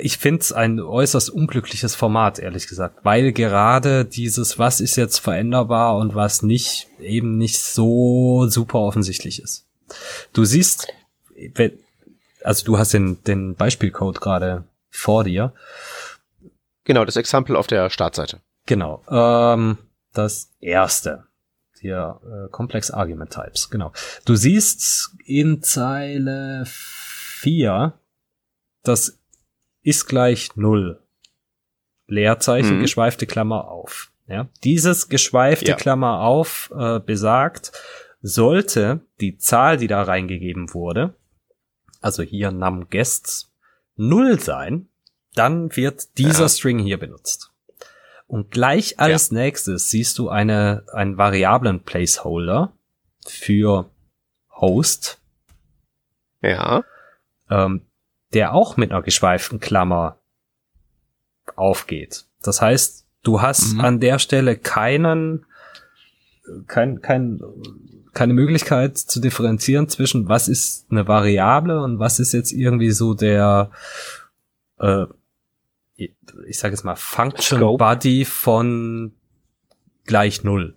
ich finde es ein äußerst unglückliches Format, ehrlich gesagt, weil gerade dieses, was ist jetzt veränderbar und was nicht, eben nicht so super offensichtlich ist. Du siehst, also du hast den, den Beispielcode gerade vor dir. Genau, das Exempel auf der Startseite. Genau. Ähm, das erste hier äh, Complex Argument Types, genau. Du siehst in Zeile 4, das ist gleich null. Leerzeichen, mhm. geschweifte Klammer auf. Ja? Dieses geschweifte ja. Klammer auf äh, besagt, sollte die Zahl, die da reingegeben wurde, also hier num guests, null sein, dann wird dieser ja. String hier benutzt. Und gleich als ja. nächstes siehst du eine, einen variablen Placeholder für Host. Ja. Ähm, der auch mit einer geschweiften Klammer aufgeht. Das heißt, du hast mhm. an der Stelle keinen, kein, kein, keine Möglichkeit zu differenzieren zwischen was ist eine Variable und was ist jetzt irgendwie so der äh, ich sage jetzt mal, Function Scope. Body von gleich null.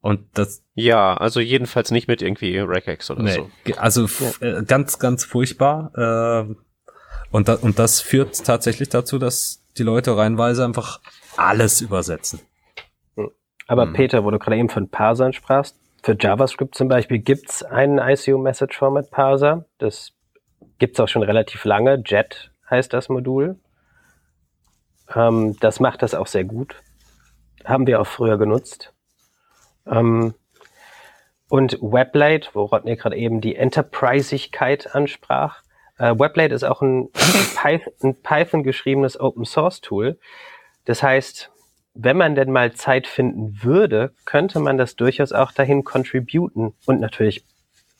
Und das. Ja, also jedenfalls nicht mit irgendwie Regex oder nee, so. Also ja. Äh, ganz, ganz furchtbar. Äh, und, da, und das führt tatsächlich dazu, dass die Leute reinweise einfach alles übersetzen. Aber mhm. Peter, wo du gerade eben von Parsern sprachst, für JavaScript zum Beispiel gibt's einen ICO Message Das Gibt's auch schon relativ lange. Jet heißt das Modul. Ähm, das macht das auch sehr gut. Haben wir auch früher genutzt. Ähm, und Weblate, wo Rodney gerade eben die Enterprisigkeit ansprach. Äh, Weblate ist auch ein, Python, ein Python geschriebenes Open Source Tool. Das heißt, wenn man denn mal Zeit finden würde, könnte man das durchaus auch dahin contributen und natürlich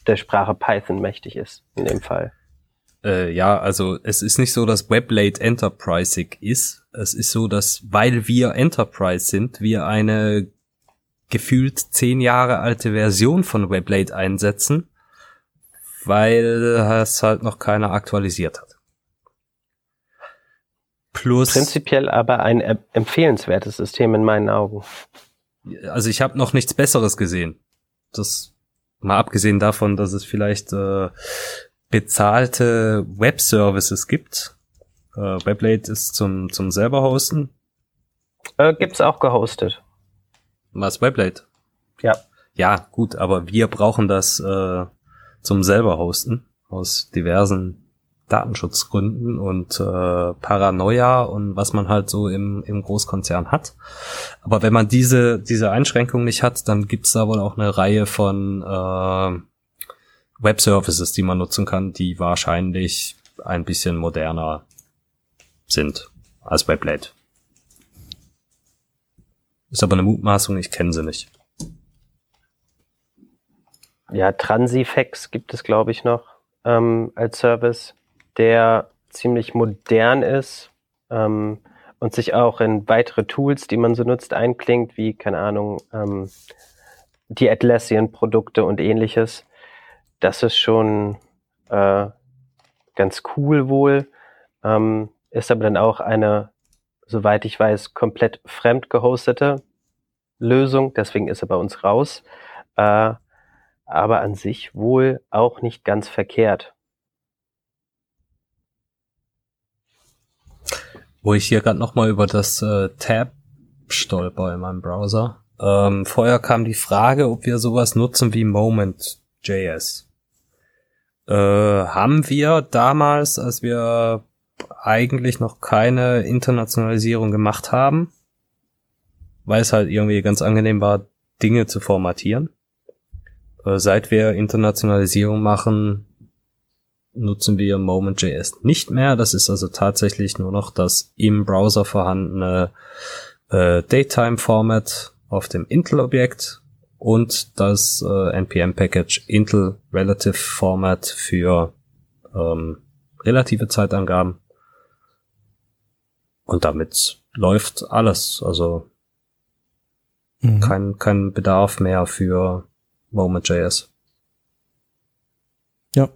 der Sprache Python mächtig ist in dem Fall. Äh, ja, also es ist nicht so, dass Weblate enterprisig ist. Es ist so, dass weil wir Enterprise sind, wir eine gefühlt zehn Jahre alte Version von Weblate einsetzen, weil es halt noch keiner aktualisiert hat. Plus prinzipiell aber ein empfehlenswertes System in meinen Augen. Also ich habe noch nichts Besseres gesehen. Das mal abgesehen davon, dass es vielleicht äh, bezahlte Web-Services gibt. Äh, Weblate ist zum, zum selber hosten. Äh, gibt's auch gehostet. Was, Weblate? Ja. Ja, gut, aber wir brauchen das äh, zum selber hosten aus diversen Datenschutzgründen und äh, Paranoia und was man halt so im, im Großkonzern hat. Aber wenn man diese, diese Einschränkung nicht hat, dann gibt's da wohl auch eine Reihe von äh, Web-Services, die man nutzen kann, die wahrscheinlich ein bisschen moderner sind als Weblate. Ist aber eine Mutmaßung, ich kenne sie nicht. Ja, Transifex gibt es, glaube ich, noch ähm, als Service, der ziemlich modern ist, ähm, und sich auch in weitere Tools, die man so nutzt, einklingt, wie, keine Ahnung, ähm, die Atlassian-Produkte und ähnliches. Das ist schon äh, ganz cool wohl, ähm, ist aber dann auch eine, soweit ich weiß, komplett fremd gehostete Lösung, deswegen ist er bei uns raus. Äh, aber an sich wohl auch nicht ganz verkehrt. Wo ich hier gerade nochmal über das äh, Tab stolper in meinem Browser. Ähm, vorher kam die Frage, ob wir sowas nutzen wie Moment.js. Äh, haben wir damals, als wir eigentlich noch keine Internationalisierung gemacht haben, weil es halt irgendwie ganz angenehm war, Dinge zu formatieren. Äh, seit wir Internationalisierung machen, nutzen wir Moment.js nicht mehr. Das ist also tatsächlich nur noch das im Browser vorhandene äh, Datetime-Format auf dem Intel-Objekt und das äh, NPM-Package Intel Relative Format für ähm, relative Zeitangaben. Und damit läuft alles. Also mhm. kein, kein Bedarf mehr für Moment.js. Ja.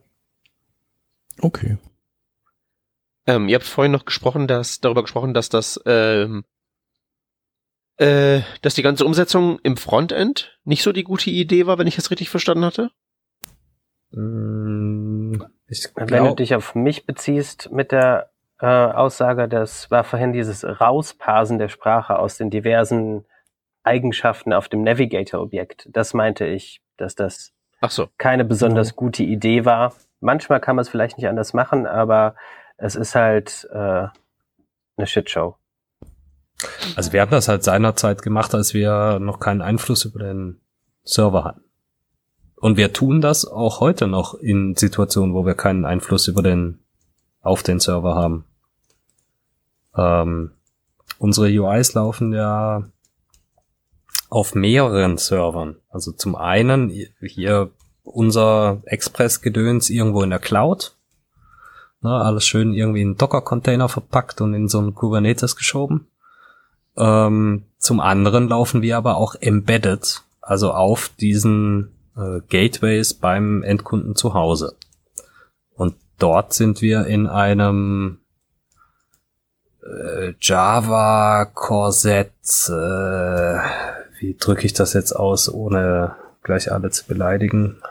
Okay. Ähm, ihr habt vorhin noch gesprochen, dass darüber gesprochen, dass das ähm, äh, dass die ganze Umsetzung im Frontend nicht so die gute Idee war, wenn ich das richtig verstanden hatte. Mm, wenn du dich auf mich beziehst mit der äh, Aussage, das war vorhin dieses Rausparsen der Sprache aus den diversen Eigenschaften auf dem Navigator-Objekt. Das meinte ich, dass das so. keine besonders ja. gute Idee war. Manchmal kann man es vielleicht nicht anders machen, aber es ist halt äh, eine Shitshow. Also wir haben das halt seinerzeit gemacht, als wir noch keinen Einfluss über den Server hatten. Und wir tun das auch heute noch in Situationen, wo wir keinen Einfluss über den auf den Server haben. Ähm, unsere UIs laufen ja auf mehreren Servern. Also zum einen hier unser Express-Gedöns irgendwo in der Cloud. Ne, alles schön irgendwie in Docker-Container verpackt und in so einen Kubernetes geschoben. Ähm, zum anderen laufen wir aber auch embedded, also auf diesen äh, Gateways beim Endkunden zu Hause. Und dort sind wir in einem äh, Java Korsett, äh, wie drücke ich das jetzt aus, ohne gleich alle zu beleidigen?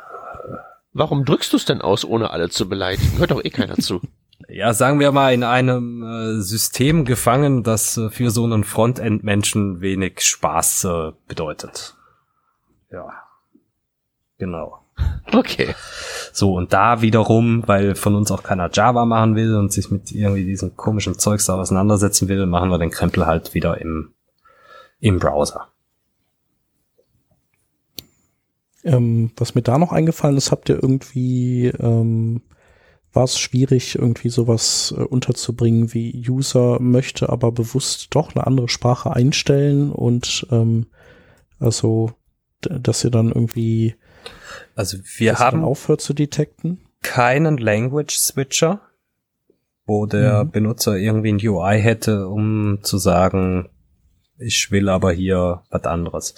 Warum drückst du es denn aus, ohne alle zu beleidigen? Hört doch eh keiner zu. Ja, sagen wir mal, in einem äh, System gefangen, das äh, für so einen Frontend-Menschen wenig Spaß äh, bedeutet. Ja. Genau. Okay. So, und da wiederum, weil von uns auch keiner Java machen will und sich mit irgendwie diesem komischen Zeugs da auseinandersetzen will, machen wir den Krempel halt wieder im, im Browser. Ähm, was mir da noch eingefallen ist, habt ihr irgendwie, ähm, war es schwierig, irgendwie sowas äh, unterzubringen, wie User möchte aber bewusst doch eine andere Sprache einstellen und ähm, also, dass ihr dann irgendwie also wir haben aufhört zu detekten? Keinen Language Switcher, wo der mhm. Benutzer irgendwie ein UI hätte, um zu sagen, ich will aber hier was anderes.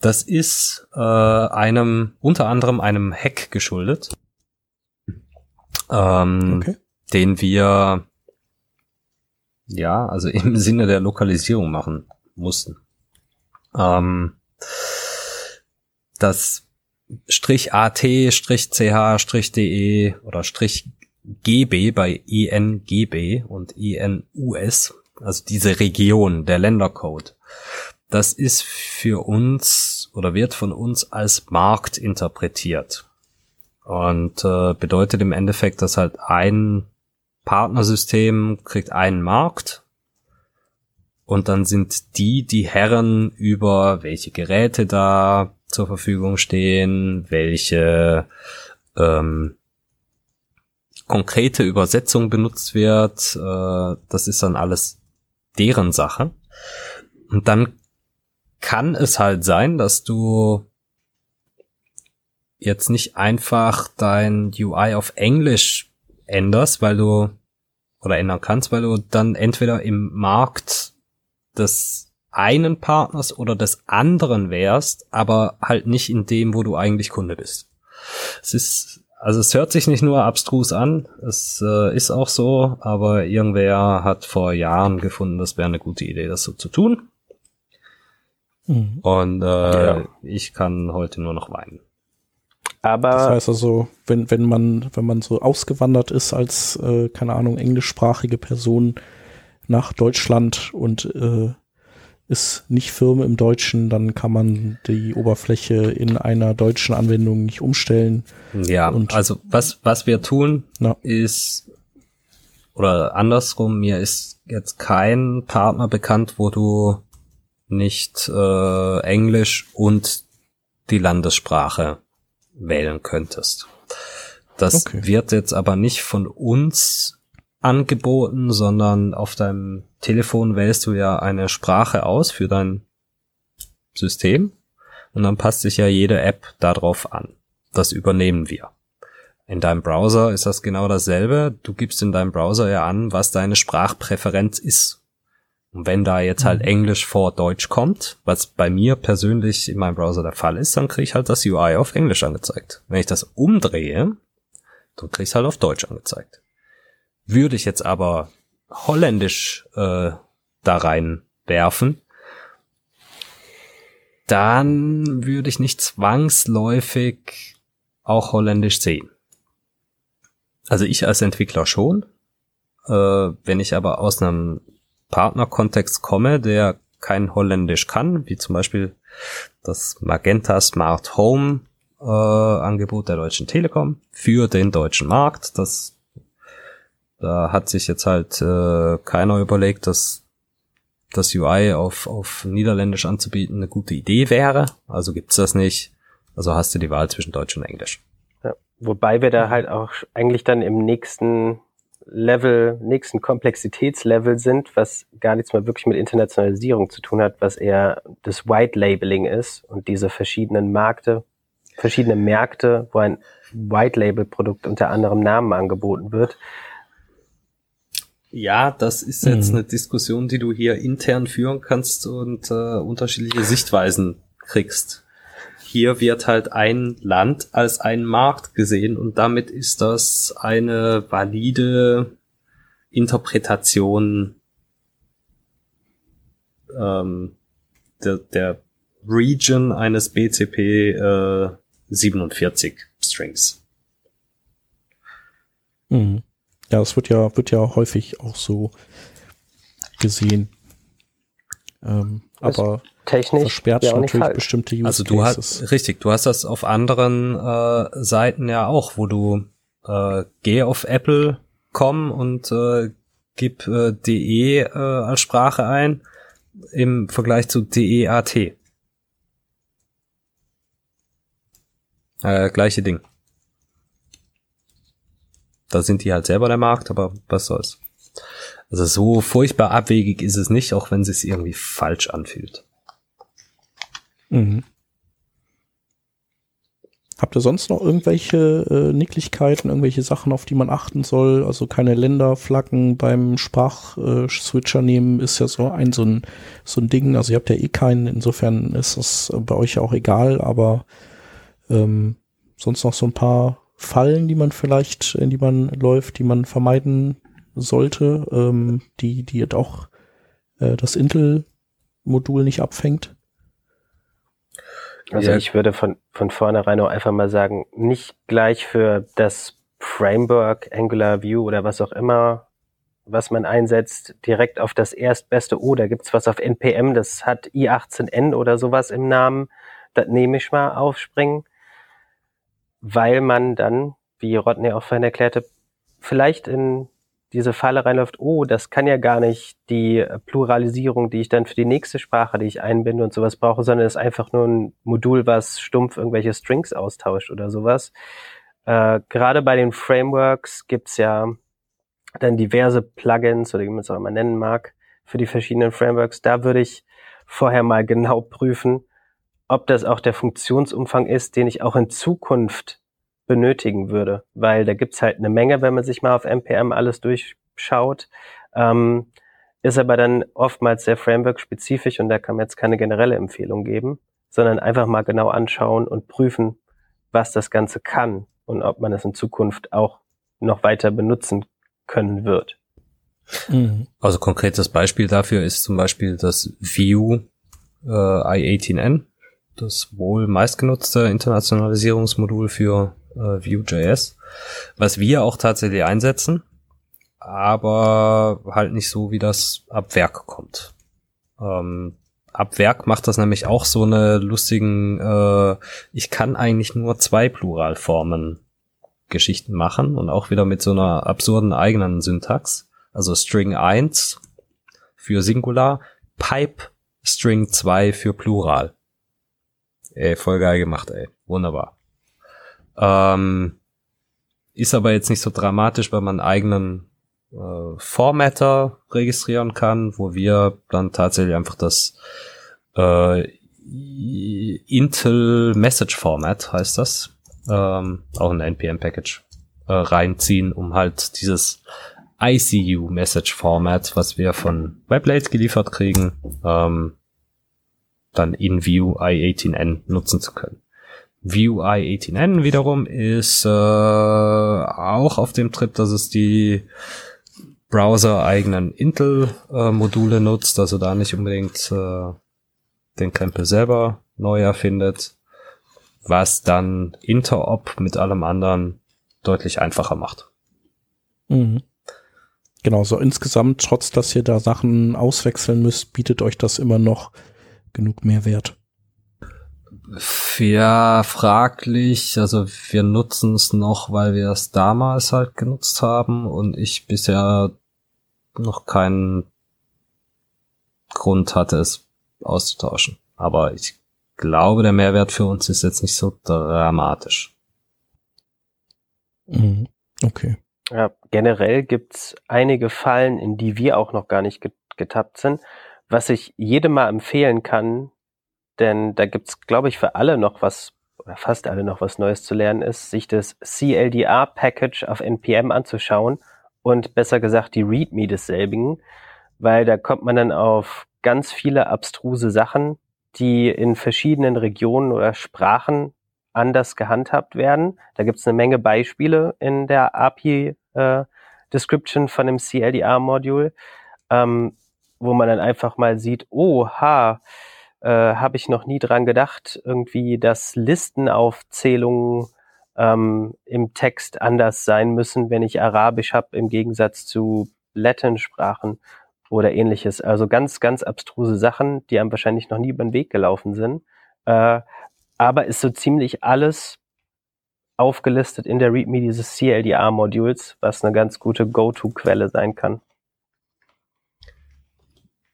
Das ist äh, einem, unter anderem einem Hack geschuldet, ähm, okay. den wir ja, also im Sinne der Lokalisierung machen mussten. Ähm, das Strich AT, Strich CH, Strich DE oder Strich GB bei INGB und INUS, also diese Region, der Ländercode das ist für uns oder wird von uns als Markt interpretiert. Und äh, bedeutet im Endeffekt, dass halt ein Partnersystem kriegt einen Markt und dann sind die die Herren über welche Geräte da zur Verfügung stehen, welche ähm, konkrete Übersetzung benutzt wird. Äh, das ist dann alles deren Sache. Und dann kann es halt sein, dass du jetzt nicht einfach dein UI auf Englisch änderst, weil du oder ändern kannst, weil du dann entweder im Markt des einen Partners oder des anderen wärst, aber halt nicht in dem, wo du eigentlich Kunde bist. Es ist, also es hört sich nicht nur abstrus an, es äh, ist auch so, aber irgendwer hat vor Jahren gefunden, das wäre eine gute Idee, das so zu tun. Mhm. Und äh, ja. ich kann heute nur noch weinen. Aber das heißt also, wenn, wenn man, wenn man so ausgewandert ist als, äh, keine Ahnung, englischsprachige Person nach Deutschland und äh, ist nicht Firma im Deutschen, dann kann man die Oberfläche in einer deutschen Anwendung nicht umstellen. Ja, und also was, was wir tun, na. ist, oder andersrum, mir ist jetzt kein Partner bekannt, wo du nicht äh, Englisch und die Landessprache wählen könntest. Das okay. wird jetzt aber nicht von uns angeboten, sondern auf deinem Telefon wählst du ja eine Sprache aus für dein System und dann passt sich ja jede App darauf an. Das übernehmen wir. In deinem Browser ist das genau dasselbe. Du gibst in deinem Browser ja an, was deine Sprachpräferenz ist. Und wenn da jetzt halt mhm. Englisch vor Deutsch kommt, was bei mir persönlich in meinem Browser der Fall ist, dann kriege ich halt das UI auf Englisch angezeigt. Wenn ich das umdrehe, dann kriege ich es halt auf Deutsch angezeigt. Würde ich jetzt aber Holländisch äh, da rein werfen, dann würde ich nicht zwangsläufig auch Holländisch sehen. Also ich als Entwickler schon. Äh, wenn ich aber aus einem Partnerkontext komme, der kein Holländisch kann, wie zum Beispiel das Magenta Smart Home äh, Angebot der Deutschen Telekom für den deutschen Markt. Das da hat sich jetzt halt äh, keiner überlegt, dass das UI auf, auf Niederländisch anzubieten eine gute Idee wäre. Also gibt's das nicht. Also hast du die Wahl zwischen Deutsch und Englisch. Ja, wobei wir da halt auch eigentlich dann im nächsten Level, nächsten Komplexitätslevel sind, was gar nichts mehr wirklich mit Internationalisierung zu tun hat, was eher das White Labeling ist und diese verschiedenen Märkte, verschiedene Märkte, wo ein White Label Produkt unter anderem Namen angeboten wird. Ja, das ist jetzt mhm. eine Diskussion, die du hier intern führen kannst und äh, unterschiedliche Sichtweisen kriegst. Hier wird halt ein Land als ein Markt gesehen und damit ist das eine valide Interpretation ähm, der, der Region eines BCP äh, 47 Strings. Mhm. Ja, das wird ja, wird ja häufig auch so gesehen. Ähm, aber technisch versperrt ja natürlich bestimmte Use Also du hast richtig, du hast das auf anderen äh, Seiten ja auch, wo du äh, geh auf Apple.com und äh, gib äh, de äh, als Sprache ein im Vergleich zu deat. Äh, gleiche Ding. Da sind die halt selber der Markt, aber was soll's. Also so furchtbar abwegig ist es nicht, auch wenn es sich irgendwie falsch anfühlt. Mhm. Habt ihr sonst noch irgendwelche äh, Nicklichkeiten, irgendwelche Sachen, auf die man achten soll? Also keine Länderflaggen beim Sprachswitcher äh, nehmen ist ja so ein so ein so ein Ding. Also ihr habt ja eh keinen, insofern ist das bei euch ja auch egal, aber ähm, sonst noch so ein paar Fallen, die man vielleicht, in die man läuft, die man vermeiden sollte, ähm, die, die jetzt auch äh, das Intel-Modul nicht abfängt? Also ja. ich würde von, von vornherein auch einfach mal sagen, nicht gleich für das Framework, Angular View oder was auch immer, was man einsetzt, direkt auf das erstbeste, oh, da gibt's was auf NPM, das hat i18n oder sowas im Namen, das nehme ich mal aufspringen weil man dann, wie Rodney auch vorhin erklärte, vielleicht in diese Falle reinläuft, oh, das kann ja gar nicht die Pluralisierung, die ich dann für die nächste Sprache, die ich einbinde und sowas brauche, sondern ist einfach nur ein Modul, was stumpf irgendwelche Strings austauscht oder sowas. Äh, gerade bei den Frameworks gibt's ja dann diverse Plugins oder wie man es auch immer nennen mag für die verschiedenen Frameworks. Da würde ich vorher mal genau prüfen, ob das auch der Funktionsumfang ist, den ich auch in Zukunft benötigen würde. Weil da gibt's halt eine Menge, wenn man sich mal auf NPM alles durch schaut, ähm, ist aber dann oftmals sehr Framework-spezifisch und da kann man jetzt keine generelle Empfehlung geben, sondern einfach mal genau anschauen und prüfen, was das Ganze kann und ob man es in Zukunft auch noch weiter benutzen können wird. Mhm. Also konkretes Beispiel dafür ist zum Beispiel das Vue äh, i18n, das wohl meistgenutzte Internationalisierungsmodul für äh, Vue.js, was wir auch tatsächlich einsetzen, aber halt nicht so, wie das ab Werk kommt. Ähm, ab Werk macht das nämlich auch so eine lustigen, äh, ich kann eigentlich nur zwei Pluralformen Geschichten machen und auch wieder mit so einer absurden eigenen Syntax. Also String 1 für Singular, Pipe String 2 für Plural. Ey, voll geil gemacht, ey. Wunderbar. Ähm, ist aber jetzt nicht so dramatisch, weil man einen eigenen äh, Formatter registrieren kann, wo wir dann tatsächlich einfach das äh, Intel Message Format heißt das, ähm, auch ein NPM-Package äh, reinziehen, um halt dieses ICU Message Format, was wir von Weblate geliefert kriegen, ähm, dann in Vue i18n nutzen zu können. Vue i18n wiederum ist äh, auch auf dem Trip, dass es die Browser-eigenen Intel-Module äh, nutzt, also da nicht unbedingt äh, den Krempel selber neu erfindet, was dann Interop mit allem anderen deutlich einfacher macht. Mhm. Genau, so insgesamt, trotz dass ihr da Sachen auswechseln müsst, bietet euch das immer noch genug Mehrwert. Ja, fraglich. Also wir nutzen es noch, weil wir es damals halt genutzt haben und ich bisher noch keinen Grund hatte, es auszutauschen. Aber ich glaube, der Mehrwert für uns ist jetzt nicht so dramatisch. Mhm. Okay. Ja, generell gibt's einige Fallen, in die wir auch noch gar nicht getappt sind, was ich jedem mal empfehlen kann, denn da gibt's, glaube ich, für alle noch was, oder fast alle noch was Neues zu lernen ist, sich das CLDR-Package auf NPM anzuschauen und besser gesagt die README desselbigen, weil da kommt man dann auf ganz viele abstruse Sachen, die in verschiedenen Regionen oder Sprachen anders gehandhabt werden. Da gibt's eine Menge Beispiele in der API äh, von dem CLDR-Module, ähm, wo man dann einfach mal sieht, oh, ha, äh, habe ich noch nie dran gedacht, irgendwie, dass Listenaufzählungen ähm, im Text anders sein müssen, wenn ich Arabisch habe, im Gegensatz zu Latin-Sprachen oder ähnliches. Also ganz, ganz abstruse Sachen, die einem wahrscheinlich noch nie über den Weg gelaufen sind. Äh, aber ist so ziemlich alles aufgelistet in der README dieses CLDR-Modules, was eine ganz gute Go-To-Quelle sein kann.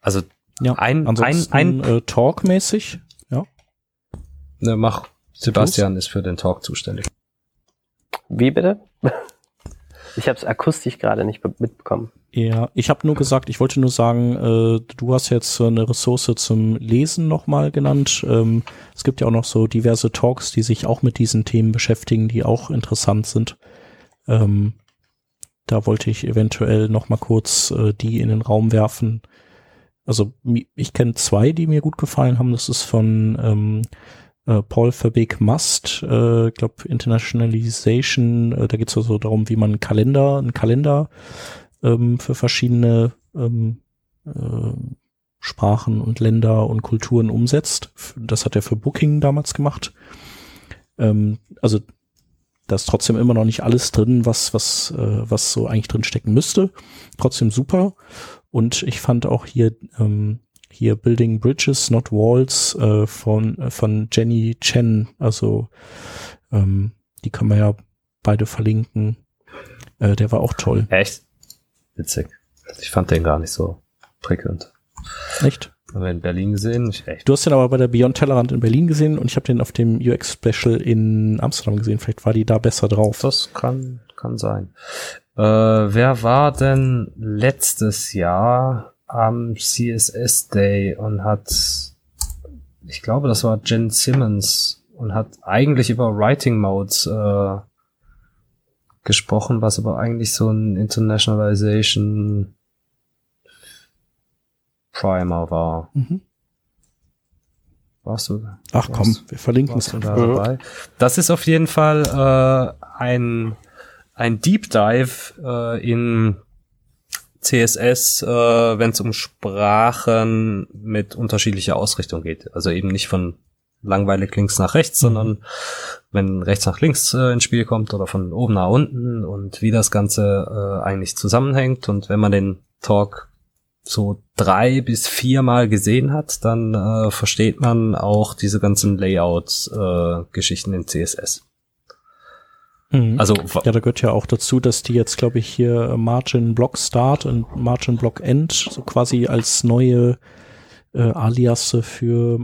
Also ja, ein, ein, ein äh, Talk-mäßig, ja. Ne, mach. Sebastian ist für den Talk zuständig. Wie bitte? Ich habe es akustisch gerade nicht mitbekommen. Ja, ich habe nur gesagt, ich wollte nur sagen, äh, du hast jetzt eine Ressource zum Lesen nochmal genannt. Ähm, es gibt ja auch noch so diverse Talks, die sich auch mit diesen Themen beschäftigen, die auch interessant sind. Ähm, da wollte ich eventuell nochmal kurz äh, die in den Raum werfen. Also ich kenne zwei, die mir gut gefallen haben. Das ist von ähm, äh, Paul Verbeek Must, äh, glaube Internationalization, äh, da geht es also darum, wie man einen Kalender, einen Kalender ähm, für verschiedene ähm, äh, Sprachen und Länder und Kulturen umsetzt. Das hat er für Booking damals gemacht. Ähm, also da ist trotzdem immer noch nicht alles drin, was, was, äh, was so eigentlich drin stecken müsste. Trotzdem super. Und ich fand auch hier ähm, hier Building Bridges, Not Walls äh, von, äh, von Jenny Chen. Also ähm, die kann man ja beide verlinken. Äh, der war auch toll. Echt? Witzig. Ich fand den gar nicht so prickelnd. Echt? Haben wir in Berlin gesehen? Ich, echt. Du hast den aber bei der Beyond Tellerrand in Berlin gesehen und ich habe den auf dem UX Special in Amsterdam gesehen. Vielleicht war die da besser drauf. Das kann, kann sein. Äh, wer war denn letztes Jahr am CSS Day und hat, ich glaube, das war Jen Simmons und hat eigentlich über Writing Modes äh, gesprochen, was aber eigentlich so ein Internationalization Primer war. Mhm. Warst du? Ach komm, warst, wir verlinken es da dabei? Das ist auf jeden Fall äh, ein, ein Deep Dive äh, in CSS, äh, wenn es um Sprachen mit unterschiedlicher Ausrichtung geht. Also eben nicht von langweilig links nach rechts, Mhm. sondern wenn rechts nach links äh, ins Spiel kommt oder von oben nach unten und wie das Ganze äh, eigentlich zusammenhängt. Und wenn man den Talk so drei bis viermal gesehen hat, dann äh, versteht man auch diese ganzen Layout-Geschichten in CSS. Mhm. Also Ja, da gehört ja auch dazu, dass die jetzt, glaube ich, hier Margin Block Start und Margin Block End so quasi als neue äh, Aliasse für,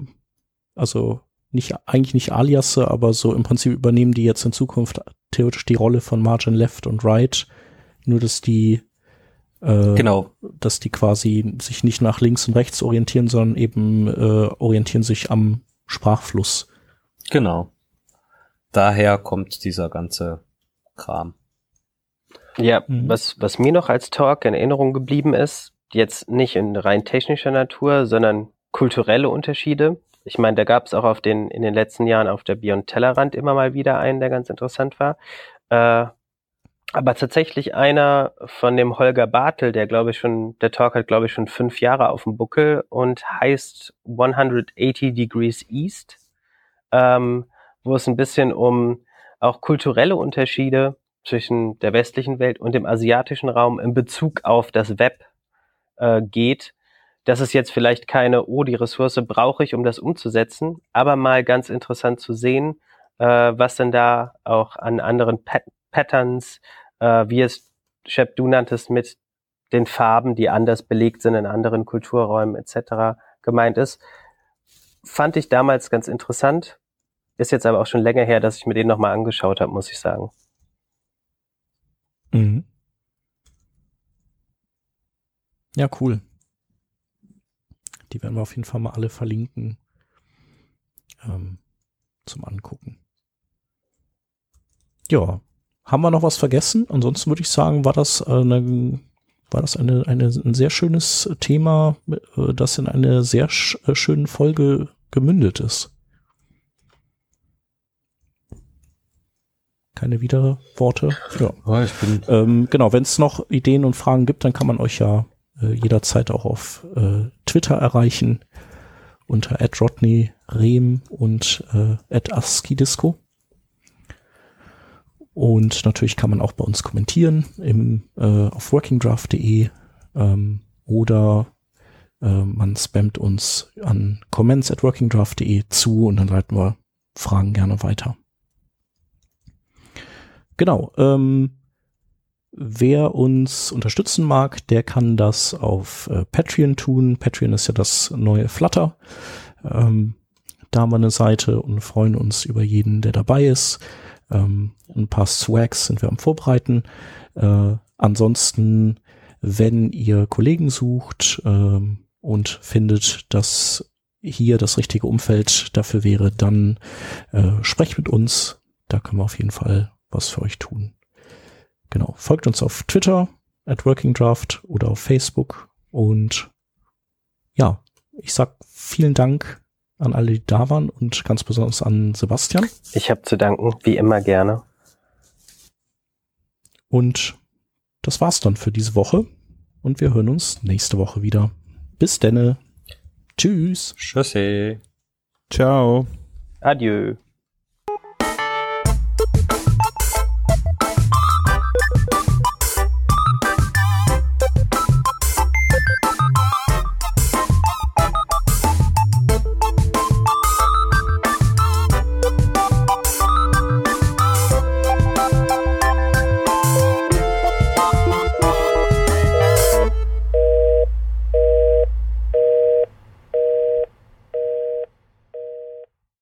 also nicht eigentlich nicht Aliasse, aber so im Prinzip übernehmen die jetzt in Zukunft theoretisch die Rolle von Margin Left und Right, nur dass die äh, genau, dass die quasi sich nicht nach links und rechts orientieren, sondern eben äh, orientieren sich am Sprachfluss. genau. Daher kommt dieser ganze Kram. Ja, Mhm. was, was mir noch als Talk in Erinnerung geblieben ist, jetzt nicht in rein technischer Natur, sondern kulturelle Unterschiede. Ich meine, da gab es auch auf den, in den letzten Jahren auf der Beyond Tellerrand immer mal wieder einen, der ganz interessant war. Äh, aber tatsächlich einer von dem Holger Bartel, der glaube ich schon, der Talk hat glaube ich schon fünf Jahre auf dem Buckel und heißt 180 Degrees East, ähm, wo es ein bisschen um auch kulturelle Unterschiede zwischen der westlichen Welt und dem asiatischen Raum in Bezug auf das Web äh, geht. Das ist jetzt vielleicht keine, oh, die Ressource brauche ich, um das umzusetzen, aber mal ganz interessant zu sehen, äh, was denn da auch an anderen Pat Patterns, äh, wie es, Shep, du nanntest, mit den Farben, die anders belegt sind in anderen Kulturräumen etc. gemeint ist. Fand ich damals ganz interessant. Ist jetzt aber auch schon länger her, dass ich mir den nochmal angeschaut habe, muss ich sagen. Mhm. Ja, cool. Die werden wir auf jeden Fall mal alle verlinken ähm, zum Angucken. Ja, haben wir noch was vergessen? Ansonsten würde ich sagen, war das eine, war das eine, eine, ein sehr schönes Thema, äh, das in eine sehr äh, schöne Folge gemündet ist. Keine Widerworte? Ja. Bin Ähm, genau, wenn es noch Ideen und Fragen gibt, dann kann man euch ja äh, jederzeit auch auf äh, Twitter erreichen unter @rodney rehm und äh, @askidisco. Und natürlich kann man auch bei uns kommentieren im, äh, auf workingdraft.de ähm, oder äh, man spammt uns an comments at workingdraft.de zu und dann leiten wir Fragen gerne weiter. Genau. Ähm, wer uns unterstützen mag, der kann das auf äh, Patreon tun. Patreon ist ja das neue Flutter. Ähm, da haben wir eine Seite und freuen uns über jeden, der dabei ist. Ähm, ein paar Swags sind wir am Vorbereiten. Äh, ansonsten, wenn ihr Kollegen sucht ähm, und findet, dass hier das richtige Umfeld dafür wäre, dann äh, sprecht mit uns. Da können wir auf jeden Fall was für euch tun. Genau. Folgt uns auf Twitter at Working Draft oder auf Facebook. Und ja, ich sag vielen Dank an alle, die da waren und ganz besonders an Sebastian. Ich habe zu danken, wie immer gerne. Und das war's dann für diese Woche. Und wir hören uns nächste Woche wieder. Bis denne. Tschüss. Tschüssi. Ciao. Adieu.